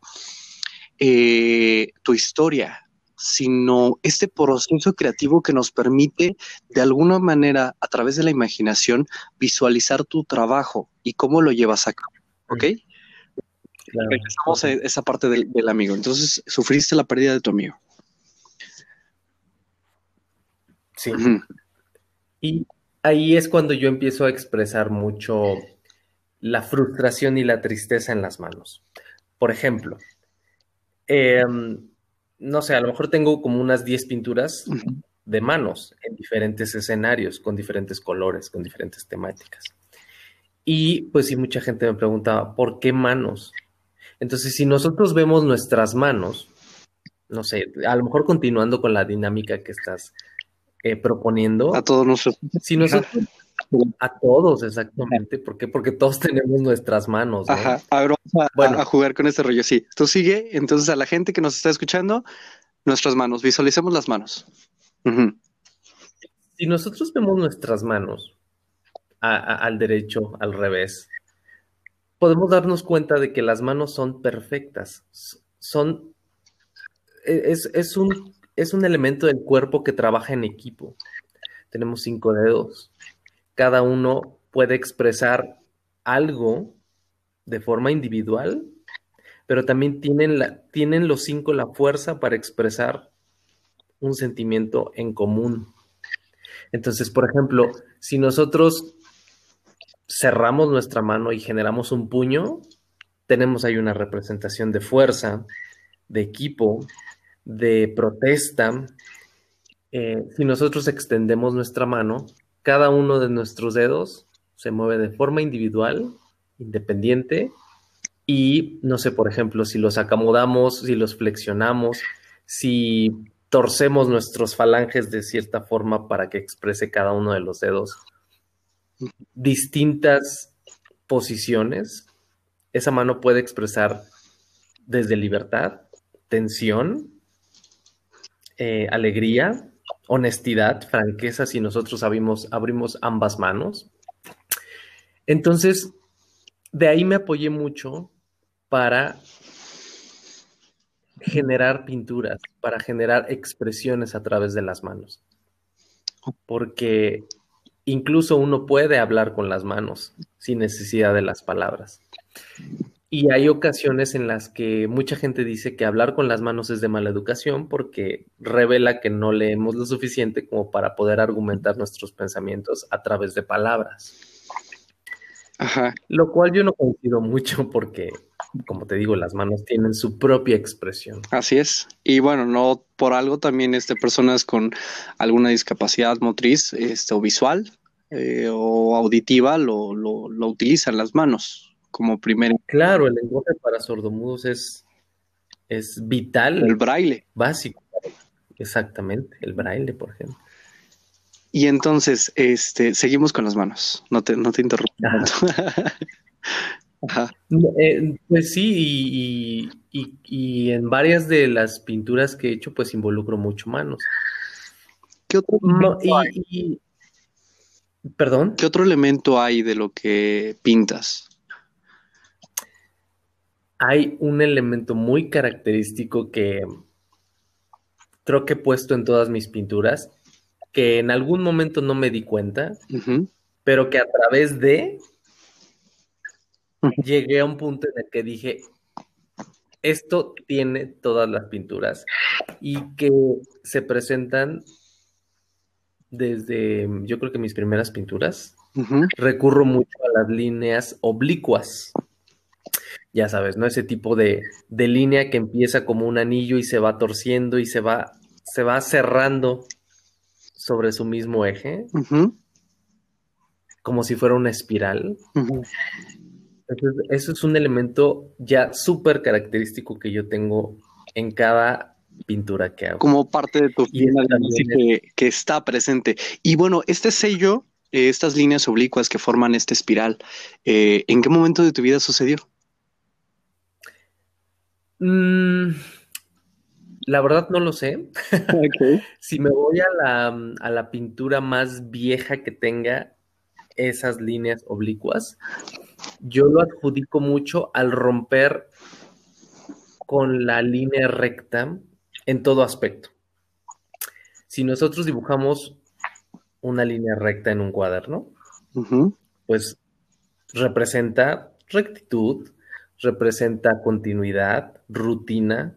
eh, tu historia, sino este proceso creativo que nos permite de alguna manera a través de la imaginación visualizar tu trabajo y cómo lo llevas a cabo. ¿Ok? Regresamos a esa parte del, amigo. Entonces, sufriste la pérdida de tu amigo. Sí. Y ahí es cuando yo empiezo a expresar mucho la frustración y la tristeza en las manos. Por ejemplo, eh, no sé, a lo mejor tengo como unas 10 pinturas de manos en diferentes escenarios, con diferentes colores, con diferentes temáticas. Y pues sí, mucha gente me preguntaba, ¿por qué manos? Entonces, si nosotros vemos nuestras manos, no sé, a lo mejor continuando con la dinámica que estás eh, proponiendo. A todos nosotros. Si nosotros a todos, exactamente. ¿Por qué? Porque todos tenemos nuestras manos. Ajá. Ahora vamos a, jugar con este rollo. Sí, tú sigue. Entonces, a la gente que nos está escuchando, nuestras manos. Visualicemos las manos. Si nosotros vemos nuestras manos al derecho, al revés, podemos darnos cuenta de que las manos son perfectas. Son. E, es, un, es un elemento del cuerpo que trabaja en equipo. Tenemos cinco dedos cada uno puede expresar algo de forma individual, pero también tienen, los cinco la fuerza para expresar un sentimiento en común. Entonces, por ejemplo, si nosotros cerramos nuestra mano y generamos un puño, tenemos ahí una representación de fuerza, de equipo, de protesta. Eh, si nosotros extendemos nuestra mano, cada uno de nuestros dedos se mueve de forma individual, independiente, y no sé, por ejemplo, si los acomodamos, si los flexionamos, si torcemos nuestros falanges de cierta forma para que exprese cada uno de los dedos distintas posiciones, esa mano puede expresar desde libertad, tensión, eh, alegría, honestidad, franqueza, si nosotros abrimos, abrimos ambas manos. Entonces, de ahí me apoyé mucho para generar pinturas, para generar expresiones a través de las manos. Porque incluso uno puede hablar con las manos sin necesidad de las palabras. Y hay ocasiones en las que mucha gente dice que hablar con las manos es de mala educación porque revela que no leemos lo suficiente como para poder argumentar nuestros pensamientos a través de palabras. Ajá. Lo cual yo no coincido mucho porque como te digo, las manos tienen su propia expresión. Así es. Y bueno, no por algo también este, personas con alguna discapacidad motriz este, o visual eh, o auditiva lo, lo, lo, utilizan las manos como primera. Claro, el lenguaje para sordomudos es, es vital. El braille. Básico. Exactamente, el braille, por ejemplo. Y entonces, este, seguimos con las manos. No te, no te interrumpo. Eh, pues sí, y, en varias de las pinturas que he hecho, pues involucro mucho manos. ¿Qué otro Perdón. ¿Qué otro elemento hay de lo que pintas? Hay un elemento muy característico que creo que he puesto en todas mis pinturas, que en algún momento no me di cuenta, pero que a través de llegué a un punto en el que dije, esto tiene todas las pinturas y que se presentan desde, yo creo que mis primeras pinturas, recurro mucho a las líneas oblicuas. Ya sabes, ¿no? Ese tipo de, línea que empieza como un anillo y se va torciendo y se va, se va cerrando sobre su mismo eje, como si fuera una espiral. Entonces, eso es un elemento ya súper característico que yo tengo en cada pintura que hago. Como parte de tu que, que, está presente. Y bueno, este sello, eh, estas líneas oblicuas que forman esta espiral, eh, ¿en qué momento de tu vida sucedió? Mm, la verdad no lo sé. si me voy a la, a la pintura más vieja que tenga esas líneas oblicuas, yo lo adjudico mucho al romper con la línea recta en todo aspecto. Si nosotros dibujamos una línea recta en un cuaderno, pues representa rectitud, representa continuidad, rutina,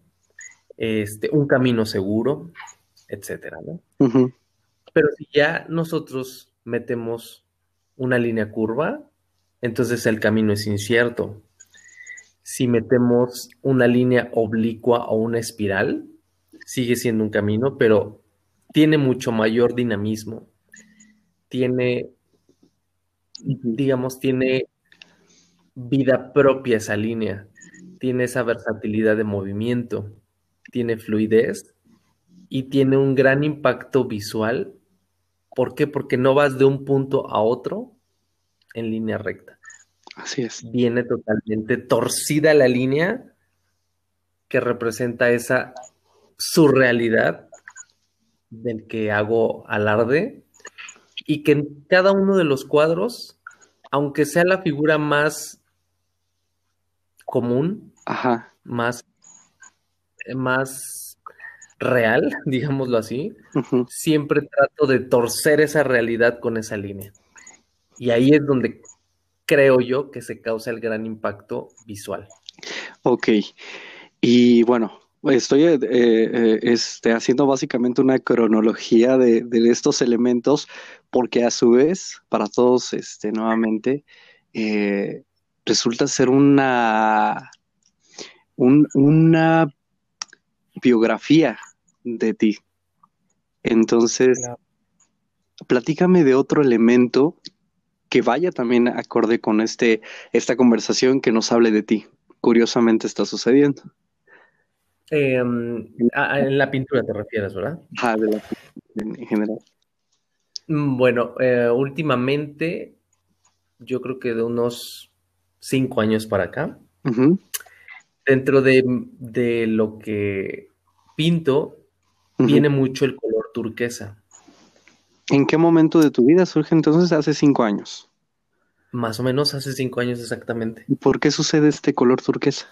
este, un camino seguro, etcétera, Pero si ya nosotros metemos una línea curva, entonces el camino es incierto. Si metemos una línea oblicua o una espiral, sigue siendo un camino, pero tiene mucho mayor dinamismo. Tiene, digamos, tiene vida propia esa línea. Tiene esa versatilidad de movimiento, tiene fluidez y tiene un gran impacto visual. ¿Por qué? Porque no vas de un punto a otro en línea recta. Así es. Viene totalmente torcida la línea que representa esa surrealidad del que hago alarde y que en cada uno de los cuadros, aunque sea la figura más común, más más real, digámoslo así, siempre trato de torcer esa realidad con esa línea. Y ahí es donde creo yo que se causa el gran impacto visual. Ok. Y bueno, estoy eh, eh, este, haciendo básicamente una cronología de, de, estos elementos, porque a su vez, para todos, este, nuevamente, eh, resulta ser una, una biografía de ti. Entonces, platícame de otro elemento que vaya también acorde con este, esta conversación que nos hable de ti. Curiosamente está sucediendo. Em, en la pintura te refieres, ¿verdad? Ah, de la en general. Mm, bueno, eh, últimamente, yo creo que de unos cinco años para acá, dentro de, lo que pinto, viene mucho el color turquesa. ¿En qué momento de tu vida surge entonces hace cinco años? Más o menos hace cinco años exactamente. ¿Y por qué sucede este color turquesa?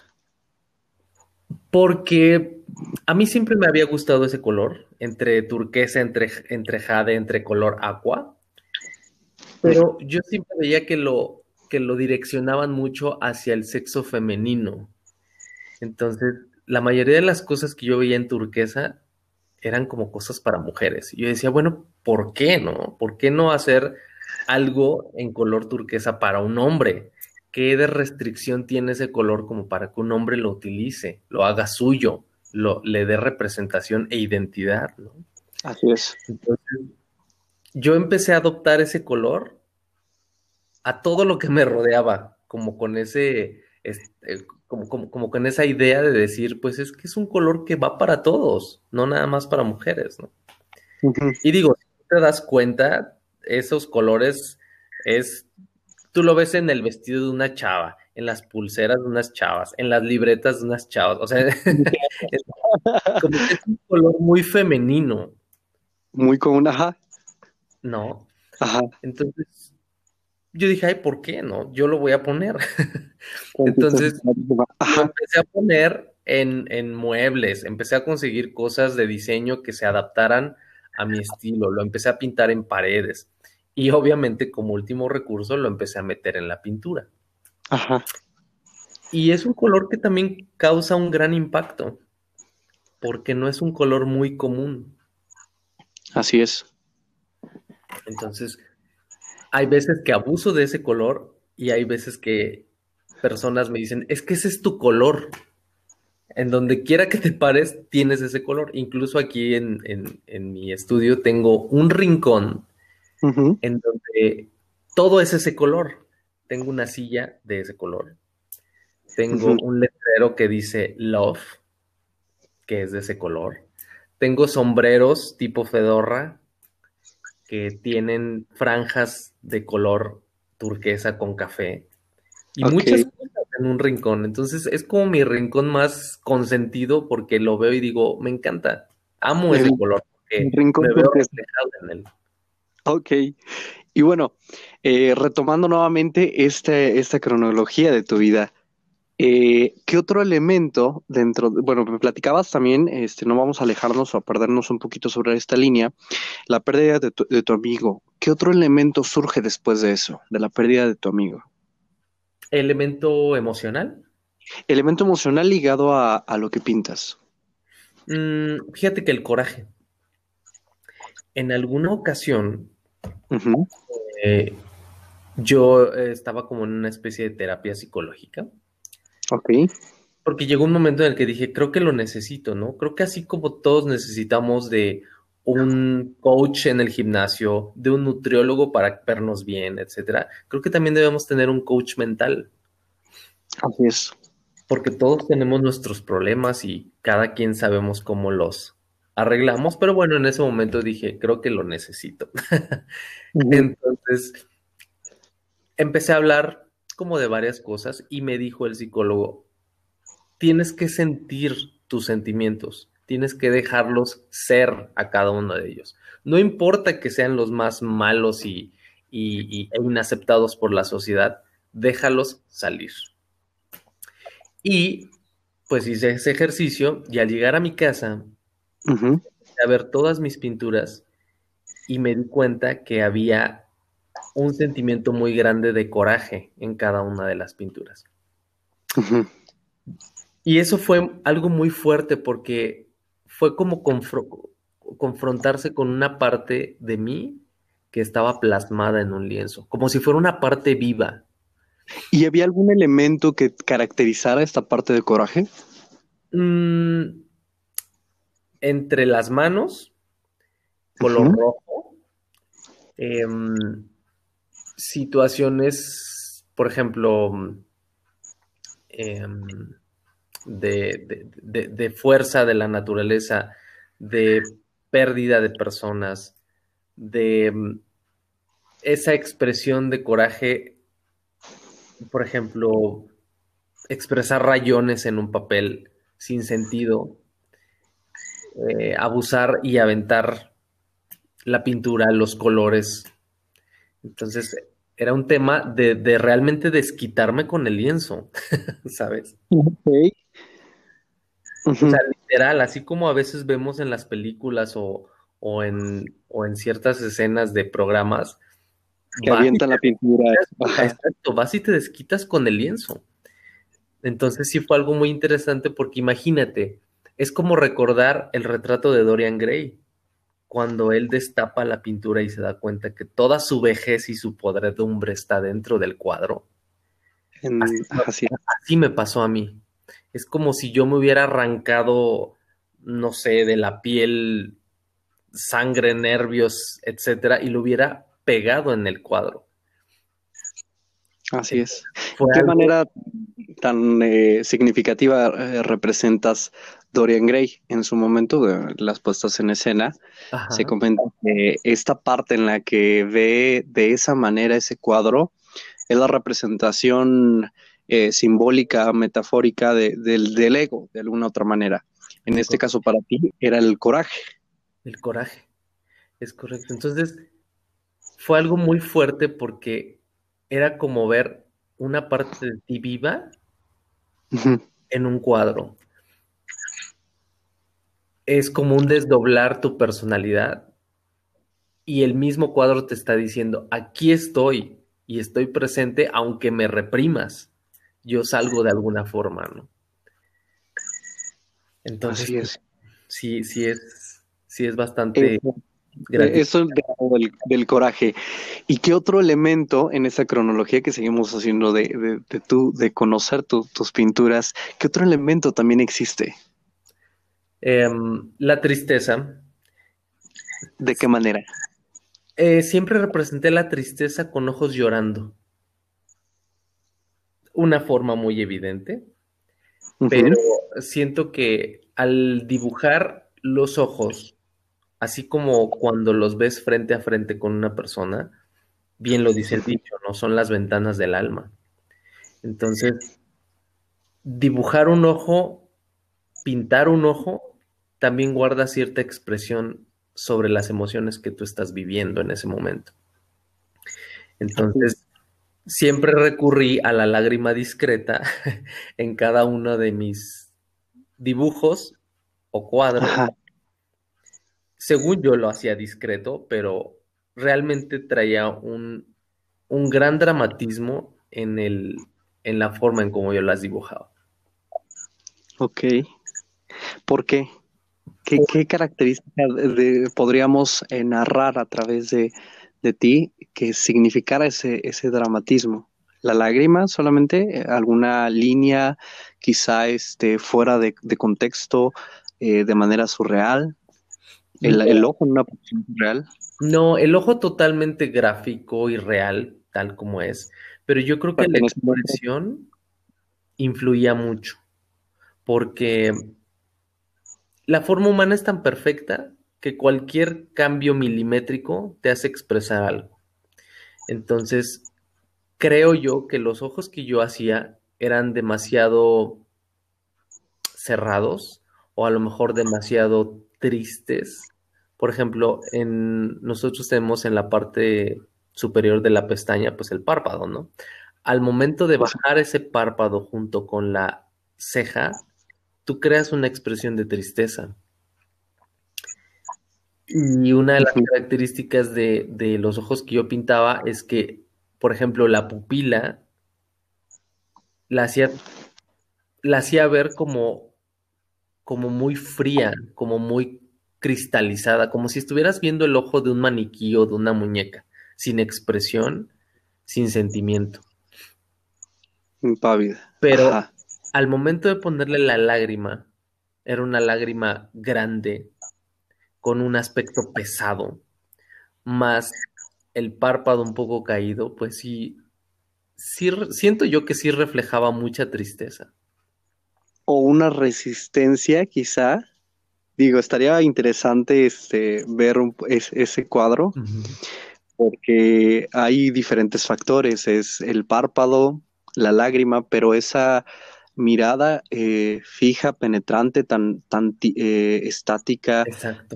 Porque a mí siempre me había gustado ese color, entre turquesa, entre, entre jade, entre color aqua. Pero yo siempre veía que lo, que lo direccionaban mucho hacia el sexo femenino. Entonces, la mayoría de las cosas que yo veía en turquesa eran como cosas para mujeres. Y yo decía, bueno, ¿por qué no? ¿Por qué no hacer algo en color turquesa para un hombre? ¿Qué de restricción tiene ese color como para que un hombre lo utilice, lo haga suyo, lo, le dé representación e identidad? ¿no? Así es. Entonces, yo empecé a adoptar ese color a todo lo que me rodeaba, como con ese, este, como, como, con esa idea de decir, pues es que es un color que va para todos, no nada más para mujeres, ¿no? Y digo, si te das cuenta, esos colores es Tú lo ves en el vestido de una chava, en las pulseras de unas chavas, en las libretas de unas chavas. O sea, es, como que es un color muy femenino. Muy como una ajá. No. Ajá. Entonces, yo dije, ay, ¿por qué no? Yo lo voy a poner. Entonces, empecé a poner en, en muebles, empecé a conseguir cosas de diseño que se adaptaran a mi estilo, lo empecé a pintar en paredes. Y obviamente como último recurso lo empecé a meter en la pintura. Ajá. Y es un color que también causa un gran impacto, porque no es un color muy común. Así es. Entonces, hay veces que abuso de ese color y hay veces que personas me dicen, es que ese es tu color. En donde quiera que te pares, tienes ese color. Incluso aquí en, en mi estudio tengo un rincón en donde todo es ese color. Tengo una silla de ese color. Tengo un letrero que dice Love, que es de ese color. Tengo sombreros tipo fedorra que tienen franjas de color turquesa con café. Y muchas cosas en un rincón. Entonces es como mi rincón más consentido porque lo veo y digo, me encanta. Amo ese color. Porque rincón me veo reflejado en él. Ok. Y bueno, eh, retomando nuevamente este, esta cronología de tu vida, eh, ¿qué otro elemento dentro, bueno, me platicabas también, este, no vamos a alejarnos o a perdernos un poquito sobre esta línea, la pérdida de tu, de tu amigo, ¿qué otro elemento surge después de eso, de la pérdida de tu amigo? ¿Elemento emocional? Elemento emocional ligado a, a lo que pintas. Mm, fíjate que el coraje. En alguna ocasión eh, yo estaba como en una especie de terapia psicológica. Ok. Porque llegó un momento en el que dije, creo que lo necesito, ¿no? Creo que así como todos necesitamos de un coach en el gimnasio, de un nutriólogo para vernos bien, etcétera, creo que también debemos tener un coach mental. Así es. Porque todos tenemos nuestros problemas y cada quien sabemos cómo los arreglamos, pero bueno, en ese momento dije, creo que lo necesito. Entonces, empecé a hablar como de varias cosas y me dijo el psicólogo, tienes que sentir tus sentimientos, tienes que dejarlos ser a cada uno de ellos. No importa que sean los más malos y, y, e inaceptados por la sociedad, déjalos salir. Y pues hice ese ejercicio y al llegar a mi casa a ver todas mis pinturas y me di cuenta que había un sentimiento muy grande de coraje en cada una de las pinturas. Y eso fue algo muy fuerte porque fue como confrontarse con una parte de mí que estaba plasmada en un lienzo, como si fuera una parte viva. ¿Y había algún elemento que caracterizara esta parte de coraje? Mm, entre las manos, color rojo, em, situaciones, por ejemplo, em, de, fuerza de la naturaleza, de pérdida de personas, de em, esa expresión de coraje, por ejemplo, expresar rayones en un papel sin sentido, eh, abusar y aventar la pintura, los colores. Entonces, era un tema de, realmente desquitarme con el lienzo, ¿sabes? O sea, literal, así como a veces vemos en las películas o, en, en ciertas escenas de programas. Que avientan la pintura. Exacto, vas y te desquitas con el lienzo. Entonces sí fue algo muy interesante porque imagínate, es como recordar el retrato de Dorian Gray, cuando él destapa la pintura y se da cuenta que toda su vejez y su podredumbre está dentro del cuadro. así, me pasó a mí. Es como si yo me hubiera arrancado, no sé, de la piel sangre, nervios, etcétera, y lo hubiera pegado en el cuadro. Así es. ¿De qué manera tan eh, significativa eh, representas Dorian Gray en su momento de las puestas en escena? Se comenta que esta parte en la que ve de esa manera ese cuadro es la representación eh, simbólica, metafórica del, ego, de alguna otra manera. En este caso para ti era el coraje. El coraje, es correcto. Entonces, fue algo muy fuerte porque era como ver una parte de ti viva en un cuadro. Es como un desdoblar tu personalidad y el mismo cuadro te está diciendo, aquí estoy y estoy presente aunque me reprimas, yo salgo de alguna forma, ¿no? Entonces, sí, sí es, sí es bastante... Eso del, del, coraje. ¿Y qué otro elemento en esa cronología que seguimos haciendo de, de, de conocer tus pinturas, qué otro elemento también existe? Em, la tristeza. ¿De qué manera? Eh, siempre representé la tristeza con ojos llorando. Una forma muy evidente, pero siento que al dibujar los ojos así como cuando los ves frente a frente con una persona, bien lo dice el dicho, ¿no? Son las ventanas del alma. Entonces, dibujar un ojo, pintar un ojo, también guarda cierta expresión sobre las emociones que tú estás viviendo en ese momento. Entonces, siempre recurrí a la lágrima discreta en cada uno de mis dibujos o cuadros según yo lo hacía discreto, pero realmente traía un, gran dramatismo en, el, en la forma en cómo yo las dibujaba. Ok. ¿Por qué? ¿Qué, características podríamos eh, narrar a través de, ti que significara ese, ese dramatismo? ¿La lágrima solamente? ¿Alguna línea quizá este, fuera de, contexto eh, de manera surreal? ¿El, ojo en una posición real? No, el ojo totalmente gráfico y real, tal como es. Pero yo creo que la expresión influía mucho. Porque la forma humana es tan perfecta que cualquier cambio milimétrico te hace expresar algo. Entonces, creo yo que los ojos que yo hacía eran demasiado cerrados o a lo mejor demasiado tristes. Por ejemplo, en, nosotros tenemos en la parte superior de la pestaña, pues el párpado, ¿no? Al momento de bajar ese párpado junto con la ceja, tú creas una expresión de tristeza. Y una de las características de, de, los ojos que yo pintaba es que, por ejemplo, la pupila la hacía la hacía ver como, como muy fría, como muy cristalizada, como si estuvieras viendo el ojo de un maniquí o de una muñeca, sin expresión, sin sentimiento. Impávida. Pero al momento de ponerle la lágrima, era una lágrima grande, con un aspecto pesado, más el párpado un poco caído, pues sí, sí siento yo que sí reflejaba mucha tristeza. O una resistencia, quizá. Digo, estaría interesante este, ver ese cuadro, porque hay diferentes factores. Es el párpado, la lágrima, pero esa mirada eh, fija, penetrante, tan, tan eh, estática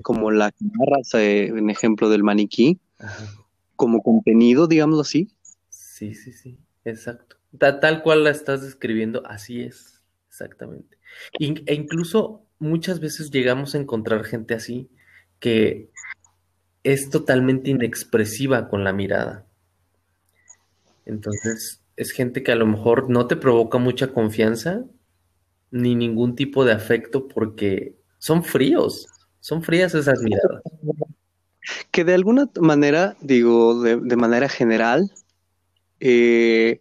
como la que narras eh, en ejemplo del maniquí, como contenido, digámoslo así. Sí, sí, sí, exacto. tal cual la estás describiendo, así es, exactamente. e incluso muchas veces llegamos a encontrar gente así que es totalmente inexpresiva con la mirada. Entonces, es gente que a lo mejor no te provoca mucha confianza ni ningún tipo de afecto porque son fríos, son frías esas miradas. Que de alguna manera, digo, de, manera general, eh,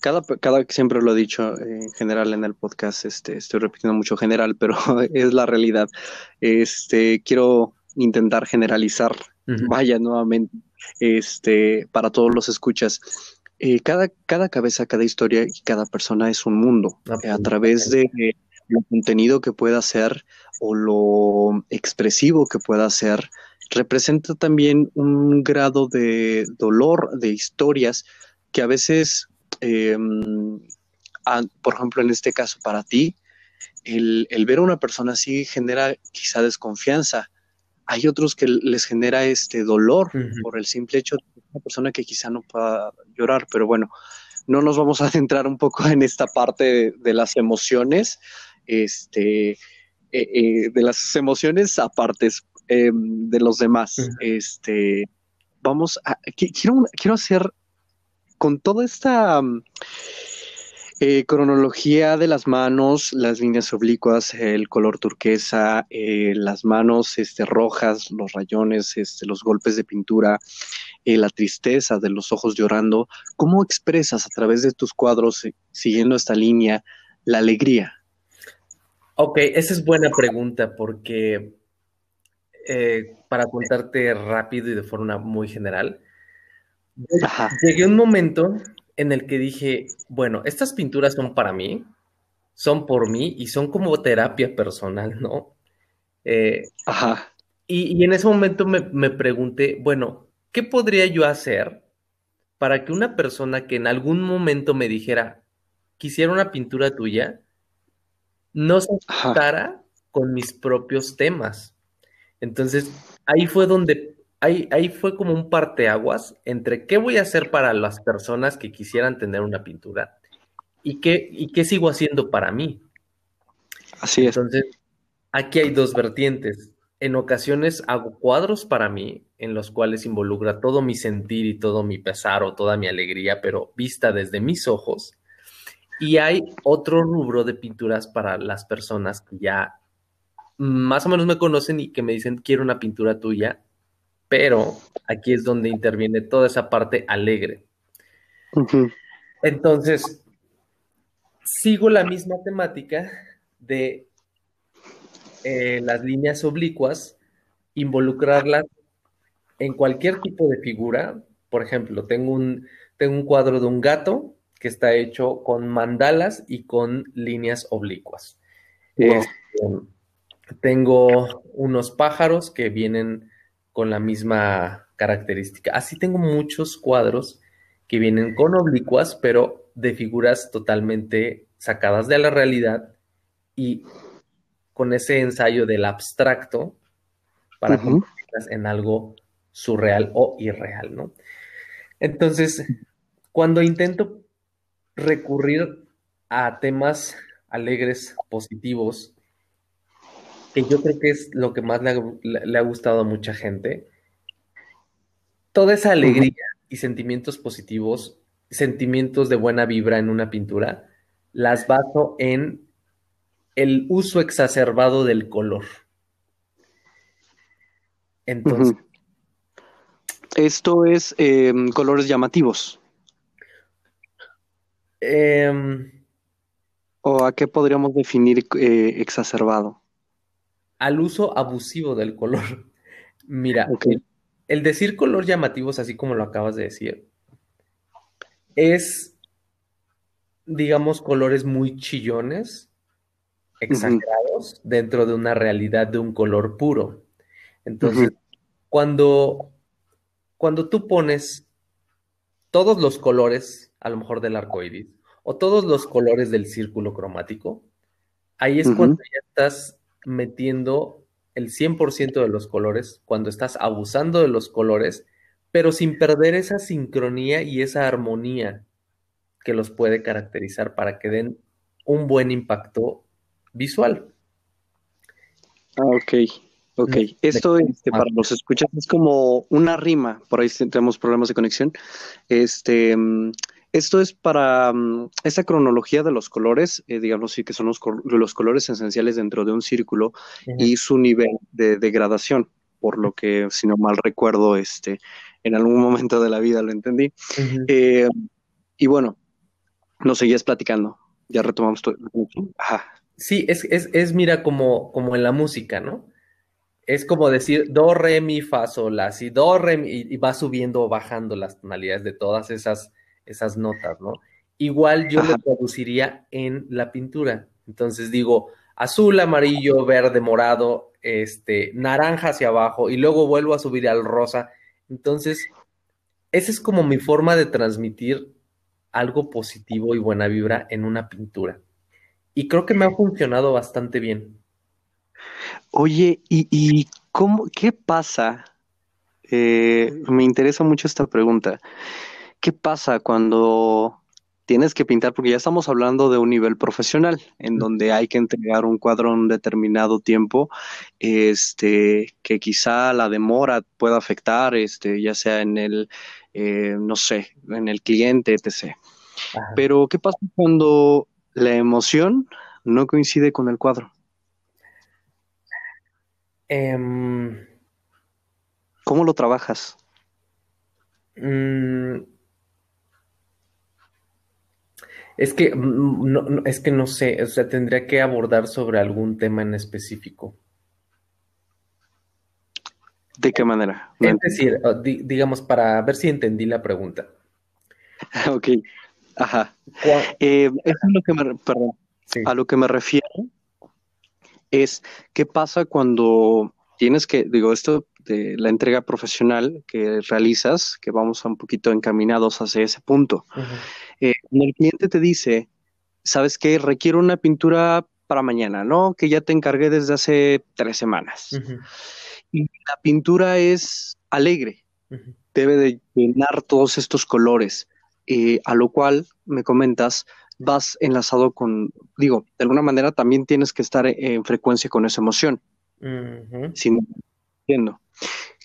cada, cada, siempre lo he dicho en general en el podcast, este, estoy repitiendo mucho general, pero es la realidad. Este, quiero intentar generalizar, vaya nuevamente, este, para todos los escuchas. Eh, cada, cada cabeza, cada historia y cada persona es un mundo. a través de lo contenido que pueda ser o lo expresivo que pueda ser, representa también un grado de dolor, de historias que a veces, em, por ejemplo, en este caso para ti, el, ver a una persona así genera quizá desconfianza. Hay otros que les genera este dolor por el simple hecho de una persona que quizá no pueda llorar, pero bueno, no nos vamos a centrar un poco en esta parte de, las emociones, este, eh, eh, de las emociones aparte em, de los demás. Este, vamos a, quiero, quiero hacer con toda esta eh, cronología de las manos, las líneas oblicuas, el color turquesa, eh, las manos este, rojas, los rayones, este, los golpes de pintura, eh, la tristeza de los ojos llorando. ¿Cómo expresas a través de tus cuadros, siguiendo esta línea, la alegría? Ok, esa es buena pregunta porque para contarte rápido y de forma muy general, llegué un momento en el que dije, bueno, estas pinturas son para mí, son por mí y son como terapia personal, ¿no? Eh, Ajá. Y, en ese momento me, me, pregunté, bueno, ¿qué podría yo hacer para que una persona que en algún momento me dijera, quisiera una pintura tuya, no se asustara con mis propios temas? Entonces, ahí fue donde ahí, fue como un parteaguas entre qué voy a hacer para las personas que quisieran tener una pintura y qué, y qué sigo haciendo para mí. Así es. Entonces, aquí hay dos vertientes. En ocasiones hago cuadros para mí, en los cuales involucra todo mi sentir y todo mi pesar o toda mi alegría, pero vista desde mis ojos. Y hay otro rubro de pinturas para las personas que ya más o menos me conocen y que me dicen, quiero una pintura tuya, pero aquí es donde interviene toda esa parte alegre. Entonces, sigo la misma temática de eh, las líneas oblicuas, involucrarlas en cualquier tipo de figura. Por ejemplo, tengo un, tengo un cuadro de un gato que está hecho con mandalas y con líneas oblicuas. Este, tengo unos pájaros que vienen con la misma característica. Así tengo muchos cuadros que vienen con oblicuas, pero de figuras totalmente sacadas de la realidad y con ese ensayo del abstracto para convertirlas en algo surreal o irreal, ¿no? Entonces, cuando intento recurrir a temas alegres, positivos, que yo creo que es lo que más le ha, gustado a mucha gente. Toda esa alegría y sentimientos positivos, sentimientos de buena vibra en una pintura, las baso en el uso exacerbado del color. Entonces. Esto es em, colores llamativos. Em, ¿O a qué podríamos definir eh, exacerbado? Al uso abusivo del color. Mira, el, decir color llamativo es así como lo acabas de decir. Es, digamos, colores muy chillones, exagerados, dentro de una realidad de un color puro. Entonces, cuando, cuando tú pones todos los colores, a lo mejor del arco iris, o todos los colores del círculo cromático, ahí es cuando ya estás metiendo el 100% de los colores, cuando estás abusando de los colores, pero sin perder esa sincronía y esa armonía que los puede caracterizar para que den un buen impacto visual. Ah, ok. Ok, esto este, para los escuchas es como una rima, por ahí tenemos problemas de conexión. Este, mm, esto es para mm, esa cronología de los colores, eh, digamos sí que son los, los, colores esenciales dentro de un círculo y su nivel de degradación, por lo que, si no mal recuerdo, este, en algún momento de la vida lo entendí. Eh, y bueno, nos seguías platicando, ya retomamos todo. Ajá. Sí, es, es, es mira, como, como en la música, ¿no? es como decir do, re, mi, fa, sol, la, si do, re, mi, y, va subiendo o bajando las tonalidades de todas esas, esas notas, ¿no? Igual yo lo traduciría en la pintura. Entonces digo azul, amarillo, verde, morado, este, naranja hacia abajo y luego vuelvo a subir al rosa. Entonces, esa es como mi forma de transmitir algo positivo y buena vibra en una pintura. Y creo que me ha funcionado bastante bien. Oye, ¿y, cómo, qué pasa? Eh, me interesa mucho esta pregunta. ¿Qué pasa cuando tienes que pintar? Porque ya estamos hablando de un nivel profesional, en donde hay que entregar un cuadro en un determinado tiempo, este, que quizá la demora pueda afectar, este, ya sea en el, eh, no sé, en el cliente, etc. Pero, ¿qué pasa cuando la emoción no coincide con el cuadro? Em, ¿Cómo lo trabajas? Mm, es que mm, no, es que no sé, o sea, tendría que abordar sobre algún tema en específico. ¿De qué manera? es decir, digamos, para ver si entendí la pregunta. ok, ajá. Eh, es lo que me, perdón, a lo que me refiero es qué pasa cuando tienes que, digo, esto de la entrega profesional que realizas, que vamos un poquito encaminados hacia ese punto. Cuando el cliente te dice, sabes que requiere una pintura para mañana, ¿no? Que ya te encargué desde hace tres semanas. Y la pintura es alegre, debe de llenar todos estos colores, eh, a lo cual me comentas, vas enlazado con, digo, de alguna manera también tienes que estar en frecuencia con esa emoción. entiendo.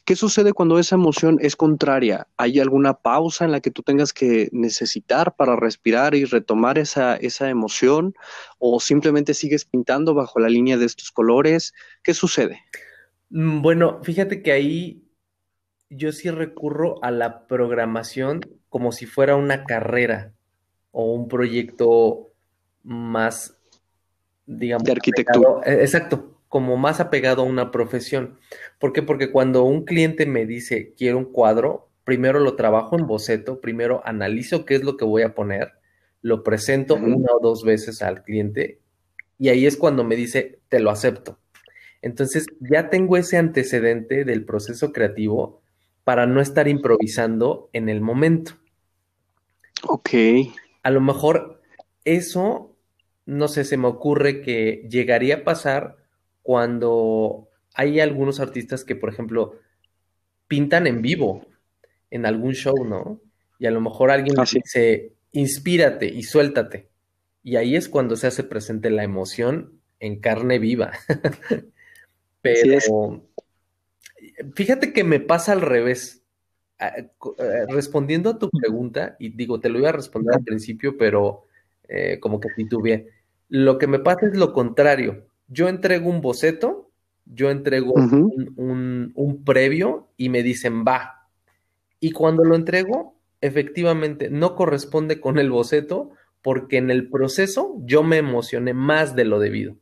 ¿Qué sucede cuando esa emoción es contraria? ¿Hay alguna pausa en la que tú tengas que necesitar para respirar y retomar esa, esa emoción? ¿O simplemente sigues pintando bajo la línea de estos colores? ¿Qué sucede? Mm, bueno, fíjate que ahí yo sí recurro a la programación como si fuera una carrera o un proyecto más, digamos, de arquitectura. E, exacto, como más apegado a una profesión. ¿Por qué? Porque cuando un cliente me dice, quiero un cuadro, primero lo trabajo en boceto, primero analizo qué es lo que voy a poner, lo presento una o dos veces al cliente y ahí es cuando me dice, te lo acepto. Entonces ya tengo ese antecedente del proceso creativo para no estar improvisando en el momento. Ok a lo mejor eso, no sé, se me ocurre que llegaría a pasar cuando hay algunos artistas que, por ejemplo, pintan en vivo en algún show, ¿no? Y a lo mejor alguien dice, inspírate y suéltate. Y ahí es cuando se hace presente la emoción en carne viva. Pero fíjate que me pasa al revés. Eh, respondiendo a tu pregunta, y digo, te lo iba a responder al principio, pero eh, como que titubeé. Lo que me pasa es lo contrario. Yo entrego un boceto, yo entrego un, un previo y me dicen va. Y cuando lo entrego, efectivamente no corresponde con el boceto porque en el proceso yo me emocioné más de lo debido.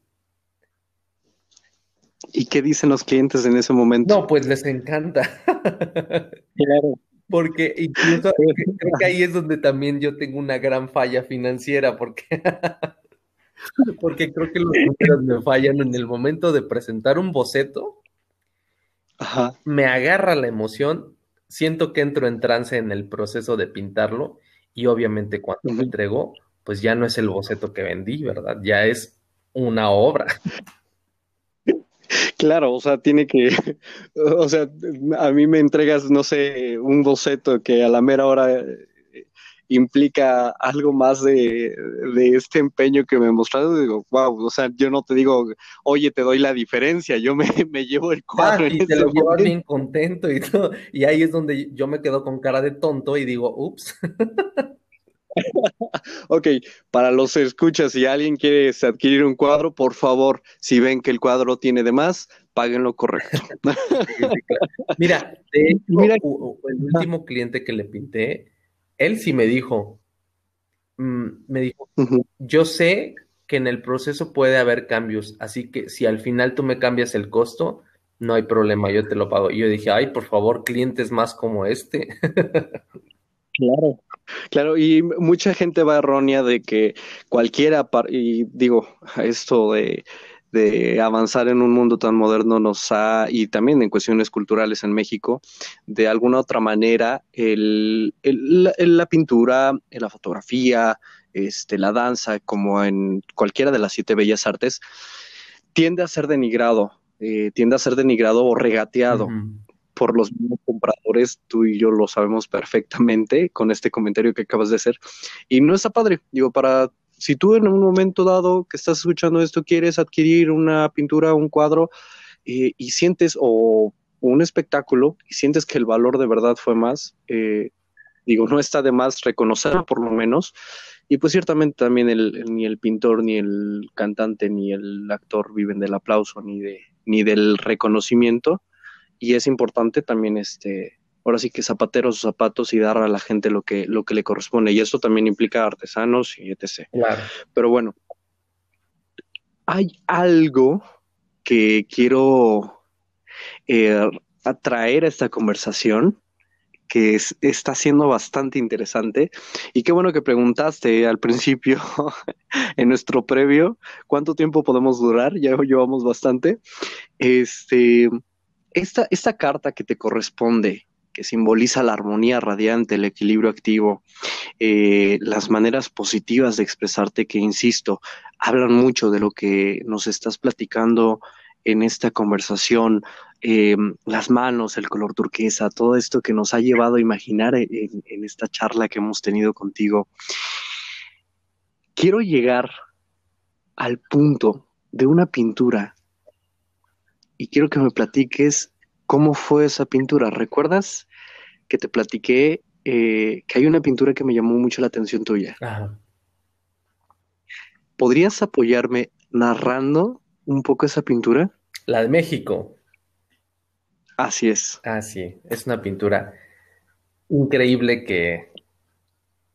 ¿Y qué dicen los clientes en ese momento? No, pues les encanta. Claro. Porque incluso creo que ahí es donde también yo tengo una gran falla financiera, porque, porque creo que los números me fallan en el momento de presentar un boceto. Me agarra la emoción, siento que entro en trance en el proceso de pintarlo y obviamente cuando me entrego, pues ya no es el boceto que vendí, ¿verdad? Ya es una obra. Claro, o sea, tiene que, o sea, a mí me entregas, no sé, un boceto que a la mera hora implica algo más de, este empeño que me mostraste, digo, wow, o sea, yo no te digo, oye, te doy la diferencia, yo me, llevo el cuadro. Ah, y te lo llevas bien contento y todo, y ahí es donde yo me quedo con cara de tonto y digo, ups. ok, para los escuchas, si alguien quiere adquirir un cuadro, por favor, si ven que el cuadro tiene de más, paguen lo correcto. Mira, Mira, el último cliente que le pinté, él sí me dijo, mm, me dijo, yo sé que en el proceso puede haber cambios, así que si al final tú me cambias el costo, no hay problema, yo te lo pago. Y yo dije, ay, por favor, clientes más como este. Claro. Claro, y mucha gente va errónea de que cualquiera, y digo, esto de, avanzar en un mundo tan moderno nos ha, y también en cuestiones culturales en México, de alguna otra manera, el, la, pintura, la fotografía, este, la danza, como en cualquiera de las siete bellas artes, tiende a ser denigrado, eh, tiende a ser denigrado o regateado por los mismos compradores, tú y yo lo sabemos perfectamente con este comentario que acabas de hacer. Y no está padre, digo, para si tú en un momento dado que estás escuchando esto quieres adquirir una pintura, un cuadro eh, y sientes o un espectáculo y sientes que el valor de verdad fue más, eh, digo, no está de más reconocerlo por lo menos. Y pues ciertamente también el, ni el pintor, ni el cantante, ni el actor viven del aplauso, ni, de, ni del reconocimiento y es importante también este ahora sí que zapateros sus zapatos y dar a la gente lo que lo que le corresponde y eso también implica artesanos y etc. Claro. Pero bueno, hay algo que quiero eh, atraer a esta conversación que está siendo bastante interesante. Y qué bueno que preguntaste al principio, en nuestro previo, cuánto tiempo podemos durar. Ya llevamos bastante. Este, esta, esta carta que te corresponde, que simboliza la armonía radiante, el equilibrio activo, eh, las maneras positivas de expresarte, que insisto, hablan mucho de lo que nos estás platicando en esta conversación, eh, las manos, el color turquesa, todo esto que nos ha llevado a imaginar en, en esta charla que hemos tenido contigo. Quiero llegar al punto de una pintura y quiero que me platiques cómo fue esa pintura. ¿Recuerdas que te platiqué eh, que hay una pintura que me llamó mucho la atención tuya? ¿Podrías apoyarme narrando un poco esa pintura? La de México. Así es. Ah, sí, es una pintura increíble que,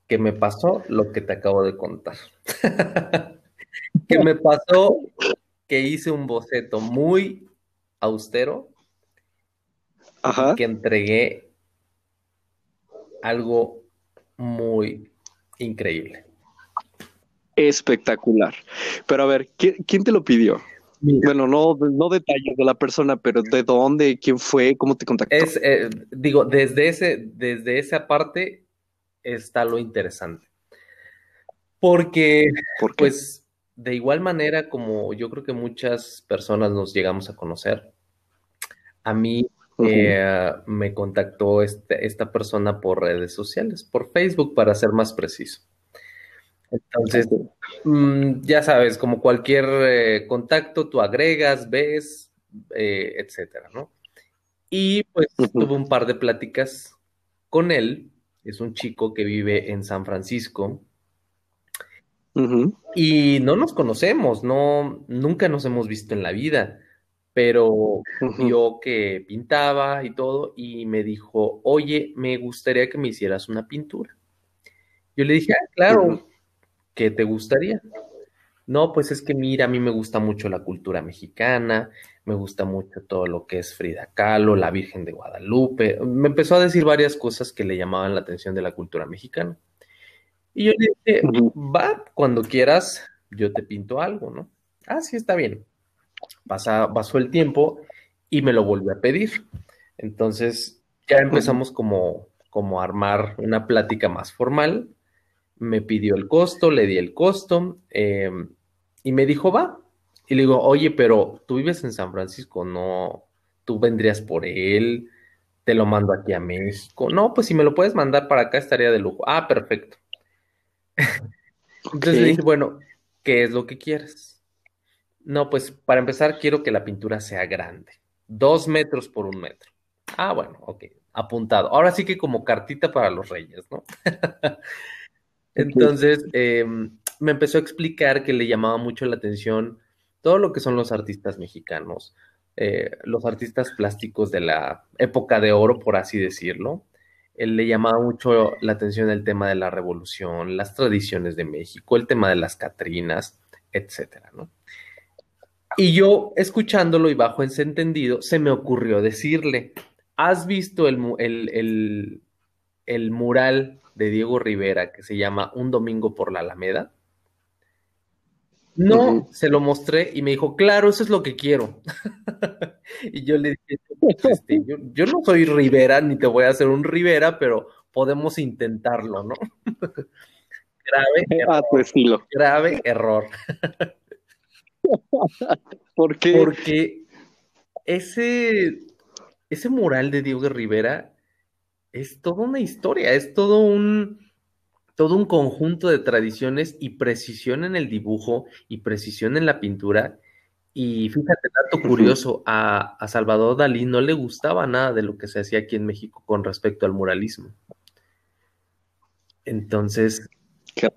que me pasó lo que te acabo de contar. que me pasó que hice un boceto muy austero que entregué algo muy increíble. Espectacular. Pero a ver, ¿quién, te lo pidió? Bueno, no, no detalles de la persona, pero de dónde, quién fue, cómo te contactó. Es, eh, digo, desde, ese, desde esa parte está lo interesante. Porque, pues, de igual manera como yo creo que muchas personas nos llegamos a conocer, a mí eh, me contactó este, esta persona por redes sociales, por Facebook para ser más preciso. Entonces, mm, ya sabes, como cualquier eh, contacto, tú agregas, ves, eh, etcétera, ¿no? Y pues tuve un par de pláticas con él. Es un chico que vive en San Francisco Y no nos conocemos, no, nunca nos hemos visto en la vida, pero vio que pintaba y todo y me dijo, oye, me gustaría que me hicieras una pintura. Yo le dije, ah, claro, ¿qué te gustaría? No, pues es que mira, a mí me gusta mucho la cultura mexicana, me gusta mucho todo lo que es Frida Kahlo, la Virgen de Guadalupe. Me empezó a decir varias cosas que le llamaban la atención de la cultura mexicana. Y yo le dije, va, cuando quieras, yo te pinto algo, ¿no? Ah, sí, está bien. Pasa, pasó el tiempo y me lo volvió a pedir. Entonces ya empezamos como, como a armar una plática más formal. Me pidió el costo, le di el costo em, y me dijo, va. Y le digo, oye, pero tú vives en San Francisco, no, tú vendrías por él, te lo mando aquí a México. No, pues si me lo puedes mandar para acá estaría de lujo. Ah, perfecto. Entonces le dije, bueno, ¿qué es lo que quieres? No, pues para empezar quiero que la pintura sea grande, dos metros por un metro. Ah, bueno, ok, apuntado. Ahora sí que como cartita para los reyes, ¿no? Entonces em, me empezó a explicar que le llamaba mucho la atención todo lo que son los artistas mexicanos, eh, los artistas plásticos de la época de oro, por así decirlo, él le llamaba mucho la atención el tema de la revolución, las tradiciones de México, el tema de las Catrinas, etcétera, ¿no? Y yo, escuchándolo y bajo ese entendido, se me ocurrió decirle, ¿has visto el, el, el mural de Diego Rivera que se llama Un Domingo por la Alameda? No, se lo mostré y me dijo, claro, eso es lo que quiero. y yo le dije, este, yo, no soy Rivera, ni te voy a hacer un Rivera, pero podemos intentarlo, ¿no? grave error. tu estilo. Grave error. ¿Por qué? Porque ese, ese mural de Diego Rivera es toda una historia, es todo un todo un conjunto de tradiciones y precisión en el dibujo y precisión en la pintura. Y fíjate, dato curioso, a, Salvador Dalí no le gustaba nada de lo que se hacía aquí en México con respecto al muralismo. Entonces, qué,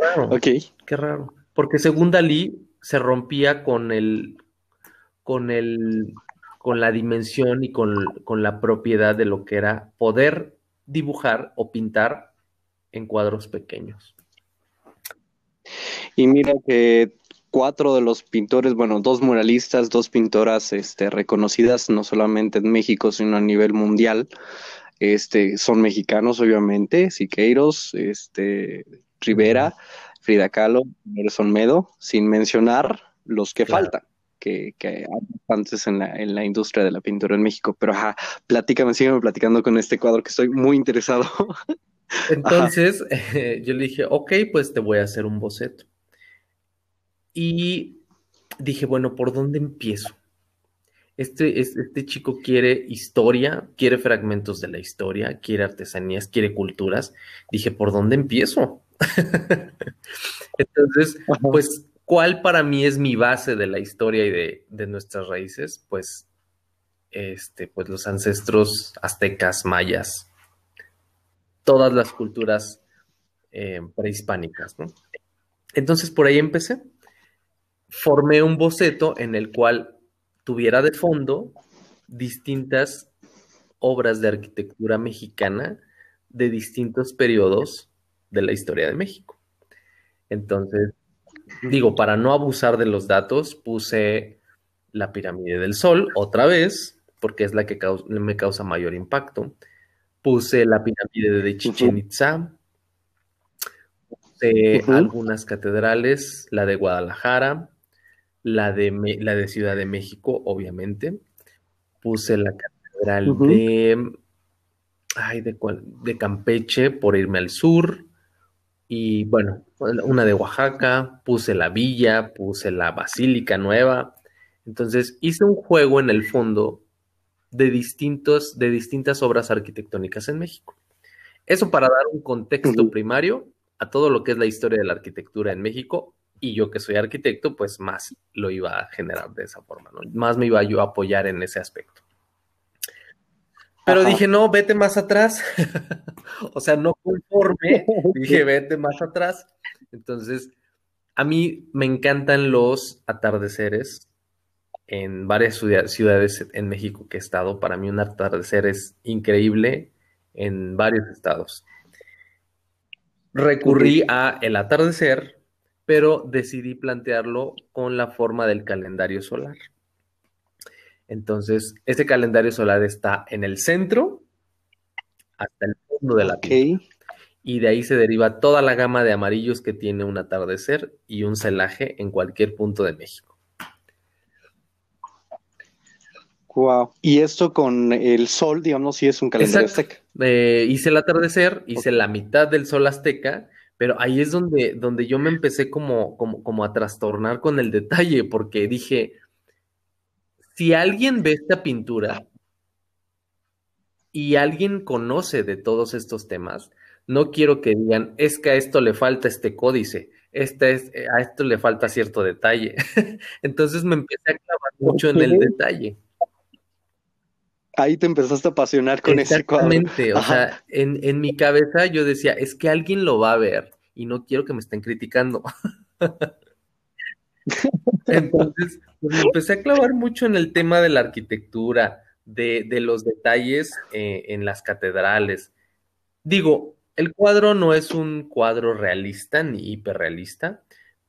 raro. Qué raro. Porque según Dalí se rompía con el, con el, con la dimensión y con, con la propiedad de lo que era poder dibujar o pintar en cuadros pequeños. Y mira que cuatro de los pintores, bueno, dos muralistas, dos pintoras este, reconocidas no solamente en México, sino a nivel mundial, este, son mexicanos, obviamente, Siqueiros, este, Rivera, Frida Kahlo, Nelson Medo, sin mencionar los que faltan. Que, que, hay antes en la, en la industria de la pintura en México. Pero ajá, platícame, sígueme platicando con este cuadro que estoy muy interesado. Entonces yo le dije, ok, pues te voy a hacer un boceto. Y dije, bueno, ¿por dónde empiezo? Este, este chico quiere historia, quiere fragmentos de la historia, quiere artesanías, quiere culturas. Dije, ¿por dónde empiezo? Entonces, pues, ¿cuál para mí es mi base de la historia y de, de, nuestras raíces? Pues, este, pues los ancestros aztecas, mayas, todas las culturas eh, prehispánicas. ¿no? Entonces por ahí empecé. Formé un boceto en el cual tuviera de fondo distintas obras de arquitectura mexicana de distintos periodos de la historia de México. Entonces, digo, para no abusar de los datos, puse la pirámide del Sol otra vez, porque es la que me causa mayor impacto. Puse la pirámide de Chichen Itza, puse algunas catedrales, la de Guadalajara, la de, la de Ciudad de México, obviamente, puse la catedral de, ay, de, de Campeche por irme al sur, y bueno, una de Oaxaca, puse la villa, puse la basílica nueva. Entonces hice un juego en el fondo de, distintos, de distintas obras arquitectónicas en México. Eso para dar un contexto primario a todo lo que es la historia de la arquitectura en México y yo que soy arquitecto, pues más lo iba a generar de esa forma, ¿no? Más me iba yo a apoyar en ese aspecto. Pero dije, no, vete más atrás. o sea, no conforme, dije, vete más atrás. Entonces, a mí me encantan los atardeceres en varias ciudades en México que he estado. Para mí un atardecer es increíble en varios estados. Recurrí a el atardecer, pero decidí plantearlo con la forma del calendario solar. Entonces, ese calendario solar está en el centro hasta el fondo de la piel. Y de ahí se deriva toda la gama de amarillos que tiene un atardecer y un celaje en cualquier punto de México. Wow. Y esto con el sol, digamos, si es un calendario azteca. Eh, hice el atardecer, hice la mitad del sol azteca, pero ahí es donde, donde yo me empecé como, como, como a trastornar con el detalle, porque dije, si alguien ve esta pintura y alguien conoce de todos estos temas, no quiero que digan, es que a esto le falta este códice, este es, eh, a esto le falta cierto detalle. Entonces me empecé a clavar mucho en el detalle ahí te empezaste a apasionar con ese cuadro. Exactamente, o sea, en, mi cabeza yo decía, es que alguien lo va a ver y no quiero que me estén criticando. Entonces, pues, me empecé a clavar mucho en el tema de la arquitectura, de, los detalles eh, en las catedrales. Digo, el cuadro no es un cuadro realista ni hiperrealista,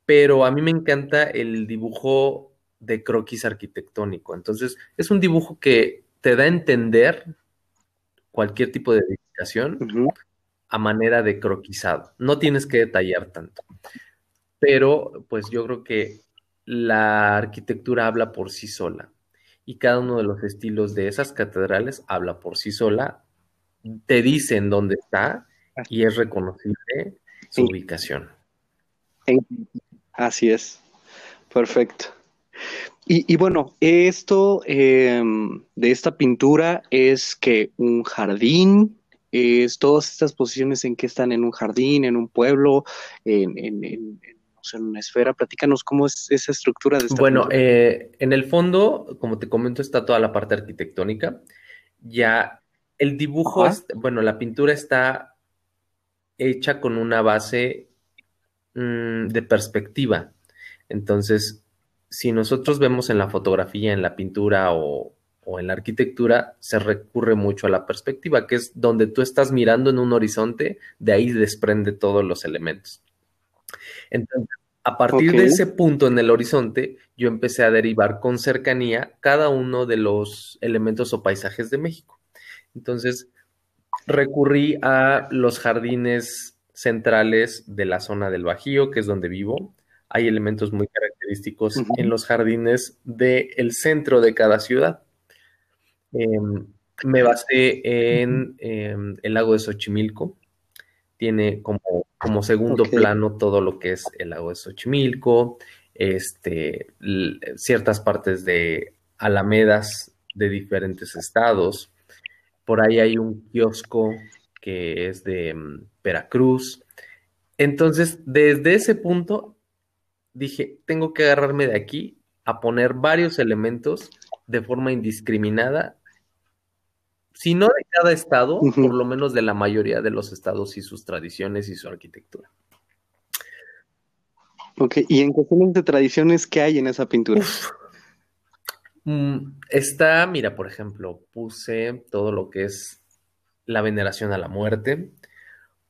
pero a mí me encanta el dibujo de croquis arquitectónico. Entonces, es un dibujo que te da a entender cualquier tipo de edificación a manera de croquisado. No tienes que detallar tanto. Pero, pues yo creo que la arquitectura habla por sí sola. Y cada uno de los estilos de esas catedrales habla por sí sola. Te dicen dónde está y es reconocible su ubicación. Así es. Perfecto. Y, bueno, esto em, de esta pintura es que un jardín, es todas estas posiciones en que están en un jardín, en un pueblo, en, en, en, una esfera. Platícanos cómo es esa estructura de esta Bueno, eh, en el fondo, como te comento, está toda la parte arquitectónica. Ya el dibujo, bueno, la pintura está hecha con una base mm, de perspectiva. Entonces, si nosotros vemos en la fotografía, en la pintura o, en la arquitectura, se recurre mucho a la perspectiva, que es donde tú estás mirando en un horizonte, de ahí desprende todos los elementos. Entonces, a partir de ese punto en el horizonte, yo empecé a derivar con cercanía cada uno de los elementos o paisajes de México. Entonces, recurrí a los jardines centrales de la zona del Bajío, que es donde vivo, hay elementos muy característicos en los jardines del centro de cada ciudad. Em, me basé en em, el lago de Xochimilco. Tiene como, como segundo plano todo lo que es el lago de Xochimilco, este, ciertas partes de alamedas de diferentes estados. Por ahí hay un kiosco que es de em, Veracruz. Entonces, desde ese punto dije, tengo que agarrarme de aquí a poner varios elementos de forma indiscriminada, si no de cada estado, por lo menos de la mayoría de los estados y sus tradiciones y su arquitectura. Ok, y en cuestiones de tradiciones, ¿qué hay en esa pintura? Mm, está, mira, por ejemplo, puse todo lo que es la veneración a la muerte,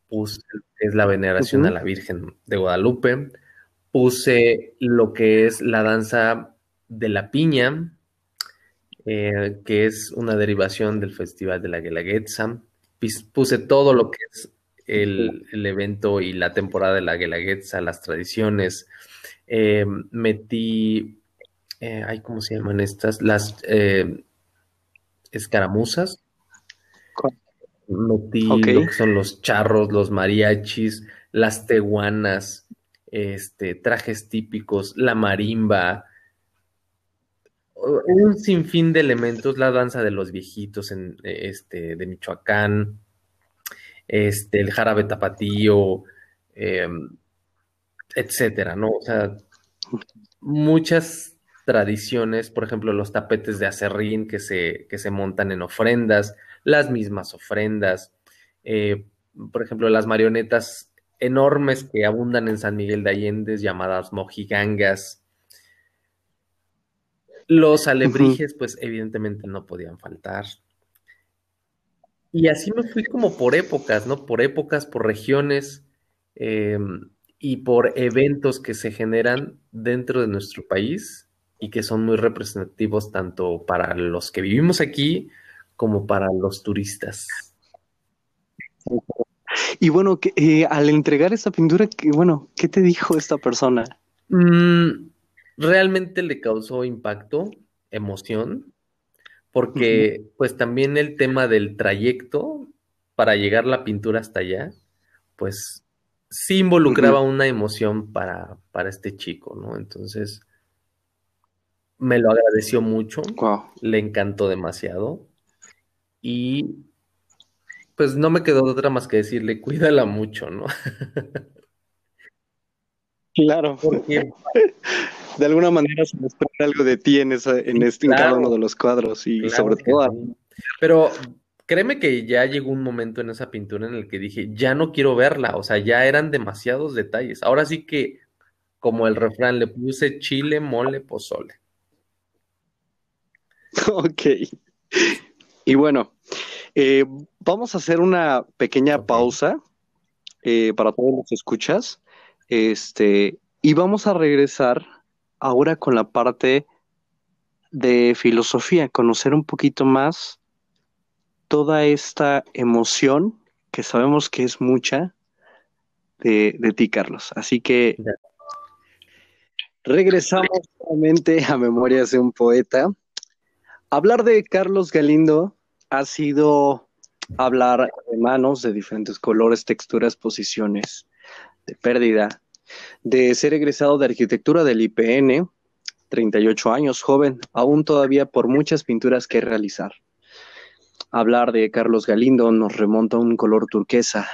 puse es la veneración a la Virgen de Guadalupe, puse lo que es la danza de la piña, eh, que es una derivación del Festival de la Guelaguetza. Puse todo lo que es el, evento y la temporada de la Guelaguetza, las tradiciones. Eh, metí, eh, ay, ¿cómo se llaman estas? Las escaramuzas. Metí lo que son los charros, los mariachis, las tehuanas, este, trajes típicos, la marimba, un sinfín de elementos, la danza de los viejitos en, este, de Michoacán, este, el jarabe tapatío, em, etcétera, ¿no? O sea, muchas tradiciones, por ejemplo, los tapetes de acerrín que se, que se montan en ofrendas, las mismas ofrendas, eh, por ejemplo, las marionetas enormes que abundan en San Miguel de Allende, llamadas mojigangas. Los alebrijes, pues evidentemente no podían faltar. Y así me fui como por épocas, ¿no? Por épocas, por regiones em, y por eventos que se generan dentro de nuestro país y que son muy representativos tanto para los que vivimos aquí como para los turistas. Y bueno, que, eh, al entregar esta pintura, que, bueno, ¿qué te dijo esta persona? Mm, realmente le causó impacto, emoción, porque pues también el tema del trayecto para llegar la pintura hasta allá, pues sí involucraba una emoción para, para este chico, ¿no? Entonces, me lo agradeció mucho, le encantó demasiado y pues no me quedó otra más que decirle, cuídala mucho, ¿no? Claro. Porque de alguna manera se desprende algo de ti en, esa, en, este, cada uno de los cuadros y sobre todo. Pero créeme que ya llegó un momento en esa pintura en el que dije, ya no quiero verla, o sea, ya eran demasiados detalles. Ahora sí que, como el refrán, le puse chile, mole, pozole. Ok. Y bueno, eh, vamos a hacer una pequeña pausa eh, para todos los escuchas. Este, y vamos a regresar ahora con la parte de filosofía, conocer un poquito más toda esta emoción que sabemos que es mucha de, de ti, Carlos. Así que regresamos nuevamente a Memorias de un Poeta. Hablar de Carlos Galindo ha sido hablar de manos de diferentes colores, texturas, posiciones, de pérdida, de ser egresado de arquitectura del IPN, 38 años, joven, aún todavía por muchas pinturas que realizar. Hablar de Carlos Galindo nos remonta a un color turquesa,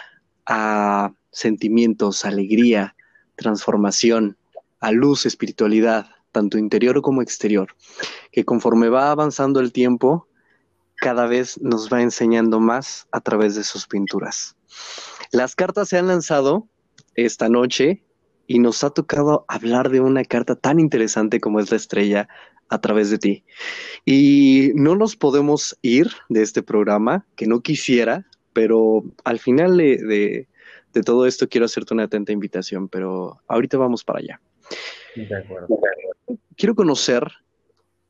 a sentimientos, alegría, transformación, a luz, espiritualidad, tanto interior como exterior, que conforme va avanzando el tiempo, cada vez nos va enseñando más a través de sus pinturas. Las cartas se han lanzado esta noche y nos ha tocado hablar de una carta tan interesante como es la estrella a través de ti. Y no nos podemos ir de este programa, que no quisiera, pero al final de, todo esto quiero hacerte una atenta invitación, pero ahorita vamos para allá. De acuerdo. Quiero conocer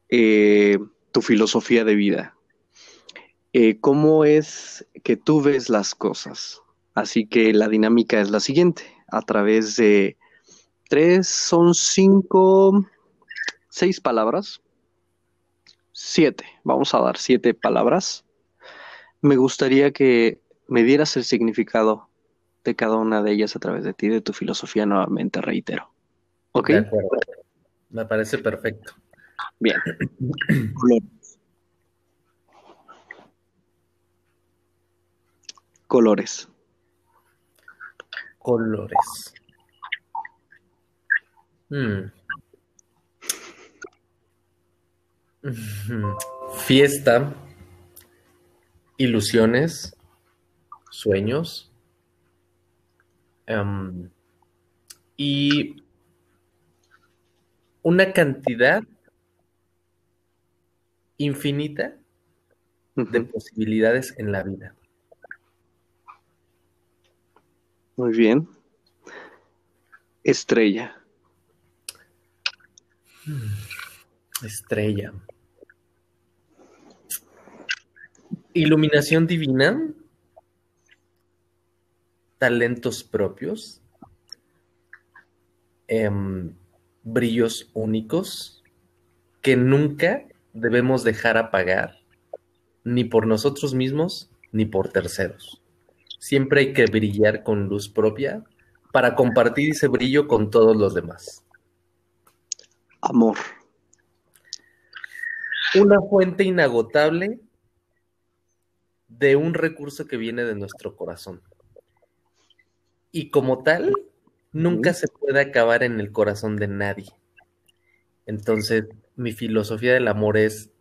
eh, tu filosofía de vida. Eh, ¿Cómo es que tú ves las cosas? Así que la dinámica es la siguiente. A través de tres, son cinco, seis palabras. Siete. Vamos a dar siete palabras. Me gustaría que me dieras el significado de cada una de ellas a través de ti, de tu filosofía nuevamente, reitero. ¿Ok? De acuerdo. Me parece perfecto. Bien. Colores. Colores. Hmm. Fiesta, ilusiones, sueños em, y una cantidad infinita de posibilidades en la vida. Muy bien. Estrella. Estrella. Iluminación divina. Talentos propios. Em, brillos únicos que nunca debemos dejar apagar, ni por nosotros mismos, ni por terceros. Siempre hay que brillar con luz propia para compartir ese brillo con todos los demás. Amor. Una fuente inagotable de un recurso que viene de nuestro corazón. Y como tal, nunca se puede acabar en el corazón de nadie. Entonces, mi filosofía del amor es,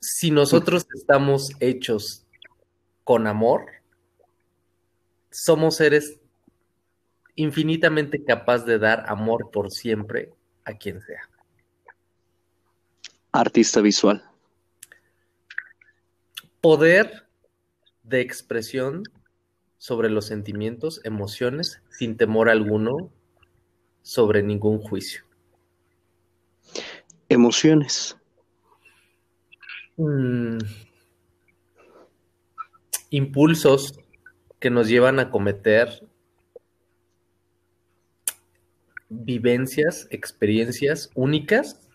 si nosotros estamos hechos con amor, somos seres infinitamente capaz de dar amor por siempre a quien sea. Artista visual. Poder de expresión sobre los sentimientos, emociones, sin temor alguno, sobre ningún juicio. Emociones. Mm. Impulsos que nos llevan a cometer vivencias, experiencias únicas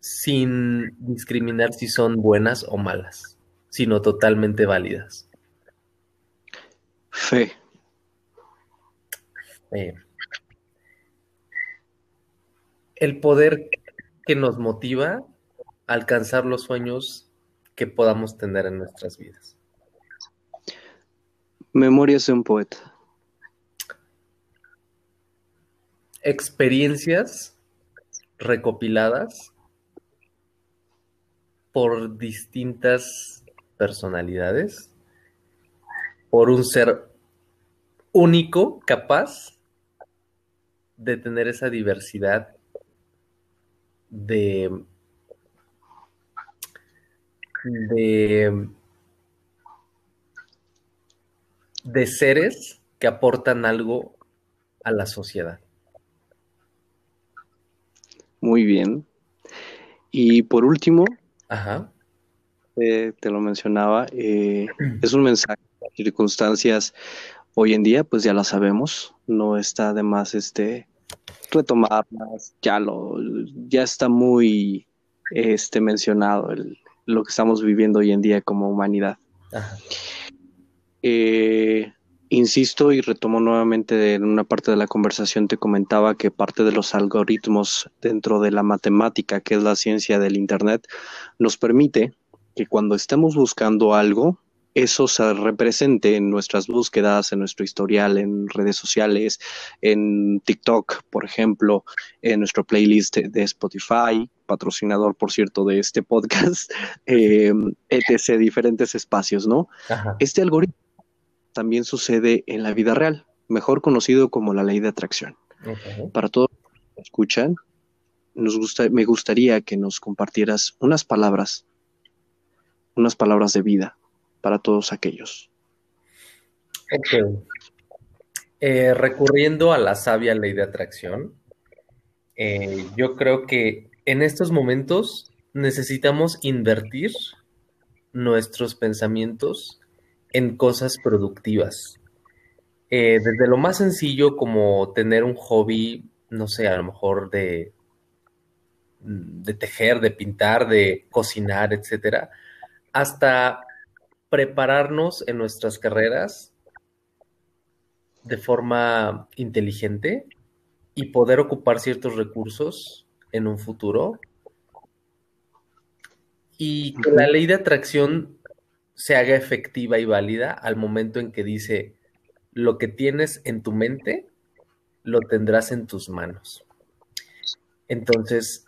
sin discriminar si son buenas o malas, sino totalmente válidas. Fe. El poder que nos motiva a alcanzar los sueños que podamos tener en nuestras vidas. Memorias de un poeta. Experiencias recopiladas por distintas personalidades, por un ser único, capaz de tener esa diversidad de, de, de seres que aportan algo a la sociedad. Muy bien. Y por último, Ajá. Eh, te lo mencionaba, eh, es un mensaje, circunstancias hoy en día, pues ya las sabemos, no está de más este retomarlas, ya lo, ya está muy este mencionado el, lo que estamos viviendo hoy en día como humanidad. Ajá. Eh, insisto y retomo nuevamente en una parte de la conversación, te comentaba que parte de los algoritmos dentro de la matemática, que es la ciencia del Internet, nos permite que cuando estemos buscando algo, eso se represente en nuestras búsquedas, en nuestro historial, en redes sociales, en TikTok, por ejemplo, en nuestro playlist de Spotify, patrocinador, por cierto, de este podcast, eh, etc., diferentes espacios, ¿no? Ajá. Este algoritmo también sucede en la vida real, mejor conocido como la ley de atracción. Para todos los que escuchan, nos gusta, me gustaría que nos compartieras unas palabras, unas palabras de vida para todos aquellos. Ok. Eh, recurriendo a la sabia ley de atracción, eh, yo creo que en estos momentos necesitamos invertir nuestros pensamientos en cosas productivas. Eh, desde lo más sencillo como tener un hobby, no sé, a lo mejor de, de tejer, de pintar, de cocinar, etcétera, hasta prepararnos en nuestras carreras de forma inteligente y poder ocupar ciertos recursos en un futuro. Y que la ley de atracción se haga efectiva y válida al momento en que dice, lo que tienes en tu mente, lo tendrás en tus manos. Entonces,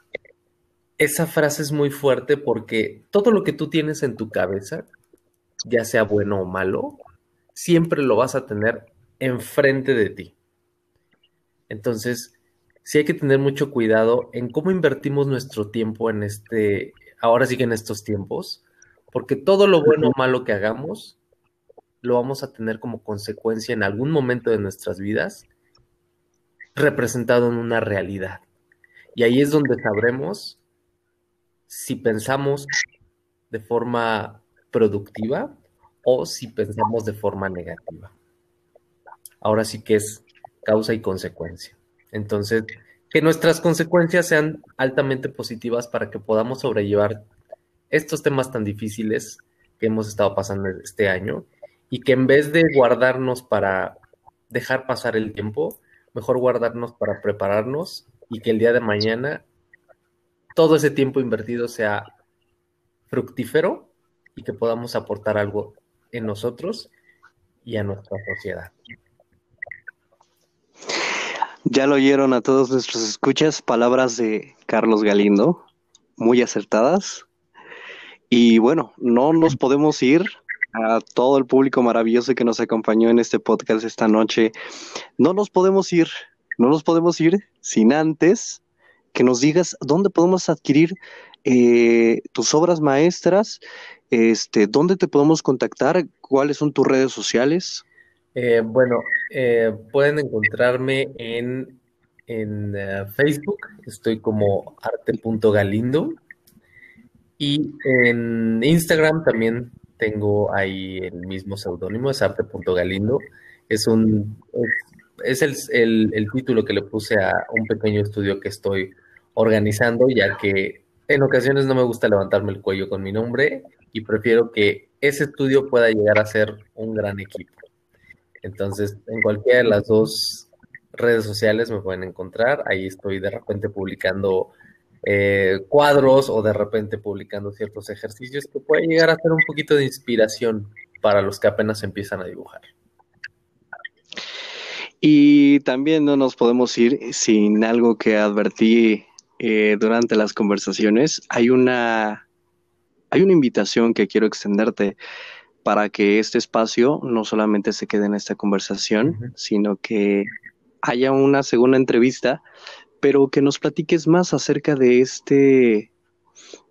esa frase es muy fuerte porque todo lo que tú tienes en tu cabeza, ya sea bueno o malo, siempre lo vas a tener enfrente de ti. Entonces, sí hay que tener mucho cuidado en cómo invertimos nuestro tiempo en este, ahora sí que en estos tiempos, porque todo lo bueno o malo que hagamos lo vamos a tener como consecuencia en algún momento de nuestras vidas representado en una realidad. Y ahí es donde sabremos si pensamos de forma productiva o si pensamos de forma negativa. Ahora sí que es causa y consecuencia. Entonces, que nuestras consecuencias sean altamente positivas para que podamos sobrellevar estos temas tan difíciles que hemos estado pasando este año y que en vez de guardarnos para dejar pasar el tiempo, mejor guardarnos para prepararnos y que el día de mañana todo ese tiempo invertido sea fructífero y que podamos aportar algo en nosotros y a nuestra sociedad. Ya lo oyeron a todos nuestros escuchas, palabras de Carlos Galindo, muy acertadas. Y bueno, no nos podemos ir a todo el público maravilloso que nos acompañó en este podcast esta noche. No nos podemos ir, no nos podemos ir sin antes que nos digas dónde podemos adquirir eh, tus obras maestras, este, dónde te podemos contactar, cuáles son tus redes sociales. Eh, bueno, eh, pueden encontrarme en, en Facebook, estoy como arte.galindo. Y en Instagram también tengo ahí el mismo seudónimo, es arte.galindo. Es un es, el, el, título que le puse a un pequeño estudio que estoy organizando, ya que en ocasiones no me gusta levantarme el cuello con mi nombre y prefiero que ese estudio pueda llegar a ser un gran equipo. Entonces, en cualquiera de las dos redes sociales me pueden encontrar. Ahí estoy de repente publicando eh, cuadros o de repente publicando ciertos ejercicios que pueden llegar a ser un poquito de inspiración para los que apenas empiezan a dibujar. Y también no nos podemos ir sin algo que advertí eh, durante las conversaciones. Hay una, hay una invitación que quiero extenderte para que este espacio no solamente se quede en esta conversación, sino que haya una segunda entrevista pero que nos platiques más acerca de este,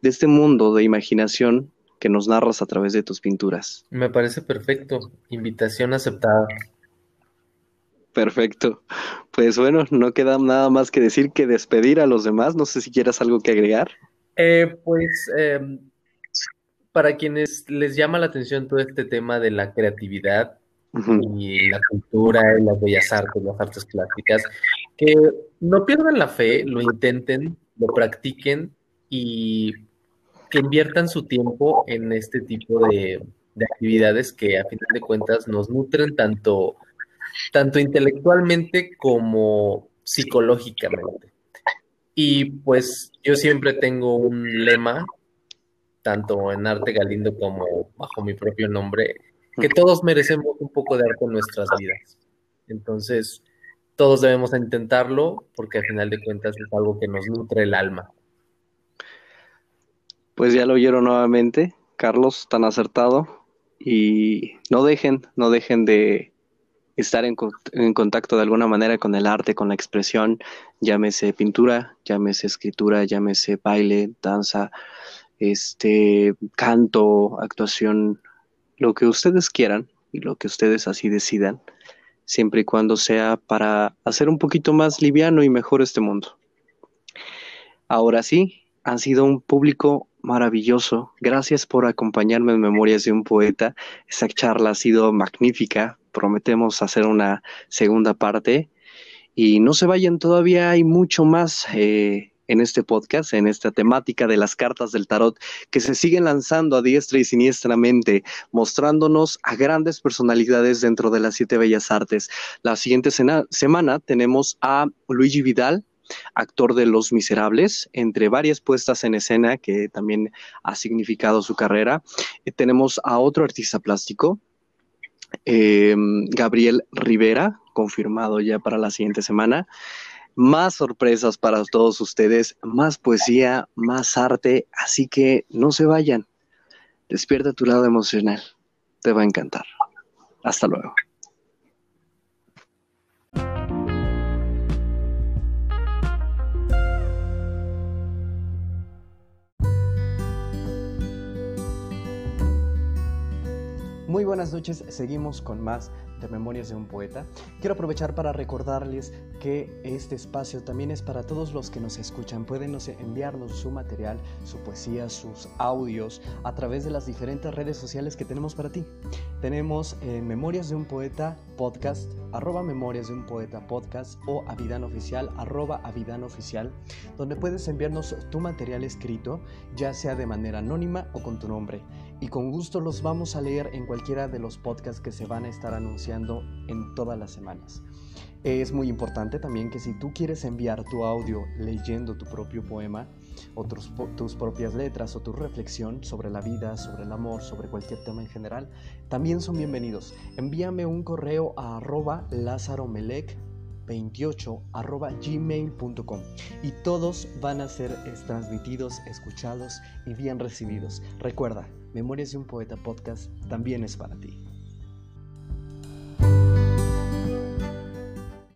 de este mundo de imaginación que nos narras a través de tus pinturas. Me parece perfecto. Invitación aceptada. Perfecto. Pues bueno, no queda nada más que decir que despedir a los demás. No sé si quieras algo que agregar. Eh, pues em, para quienes les llama la atención todo este tema de la creatividad y la cultura y las bellas artes, las artes plásticas, que no pierdan la fe, lo intenten, lo practiquen y que inviertan su tiempo en este tipo de, actividades que a final de cuentas nos nutren tanto, tanto intelectualmente como psicológicamente. Y pues yo siempre tengo un lema, tanto en Arte Galindo como bajo mi propio nombre, que todos merecemos un poco de arte en nuestras vidas. Entonces, todos debemos intentarlo porque al final de cuentas es algo que nos nutre el alma. Pues ya lo oyeron nuevamente, Carlos, tan acertado. Y no dejen, no dejen de estar en, en, contacto de alguna manera con el arte, con la expresión, llámese pintura, llámese escritura, llámese baile, danza, este, canto, actuación, lo que ustedes quieran y lo que ustedes así decidan siempre y cuando sea para hacer un poquito más liviano y mejor este mundo. Ahora sí, han sido un público maravilloso. Gracias por acompañarme en Memorias de un Poeta. Esta charla ha sido magnífica. Prometemos hacer una segunda parte. Y no se vayan, todavía hay mucho más eh, en este podcast, en esta temática de las cartas del tarot, que se siguen lanzando a diestra y siniestramente, mostrándonos a grandes personalidades dentro de las siete bellas artes. La siguiente semana tenemos a Luigi Vidal, actor de Los Miserables, entre varias puestas en escena que también ha significado su carrera. Eh, tenemos a otro artista plástico, eh, Gabriel Rivera, confirmado ya para la siguiente semana más sorpresas para todos ustedes, más poesía, más arte, así que no se vayan. Despierta tu lado emocional, te va a encantar. Hasta luego. Muy buenas noches, seguimos con más de Memorias de un Poeta. Quiero aprovechar para recordarles que este espacio también es para todos los que nos escuchan. Pueden enviarnos su material, su poesía, sus audios a través de las diferentes redes sociales que tenemos para ti. Tenemos en Memorias de un Poeta podcast, arroba Memorias de un Poeta podcast o Avidan Oficial, arroba Avidan Oficial, donde puedes enviarnos tu material escrito, ya sea de manera anónima o con tu nombre y con gusto los vamos a leer en cualquiera de los podcasts que se van a estar anunciando en todas las semanas. Es muy importante también que si tú quieres enviar tu audio leyendo tu propio poema o tus, propias letras o tu reflexión sobre la vida, sobre el amor, sobre cualquier tema en general, también son bienvenidos. Envíame un correo a arroba gmail.com y todos van a ser transmitidos, escuchados y bien recibidos. Recuerda, Memorias de un Poeta Podcast también es para ti.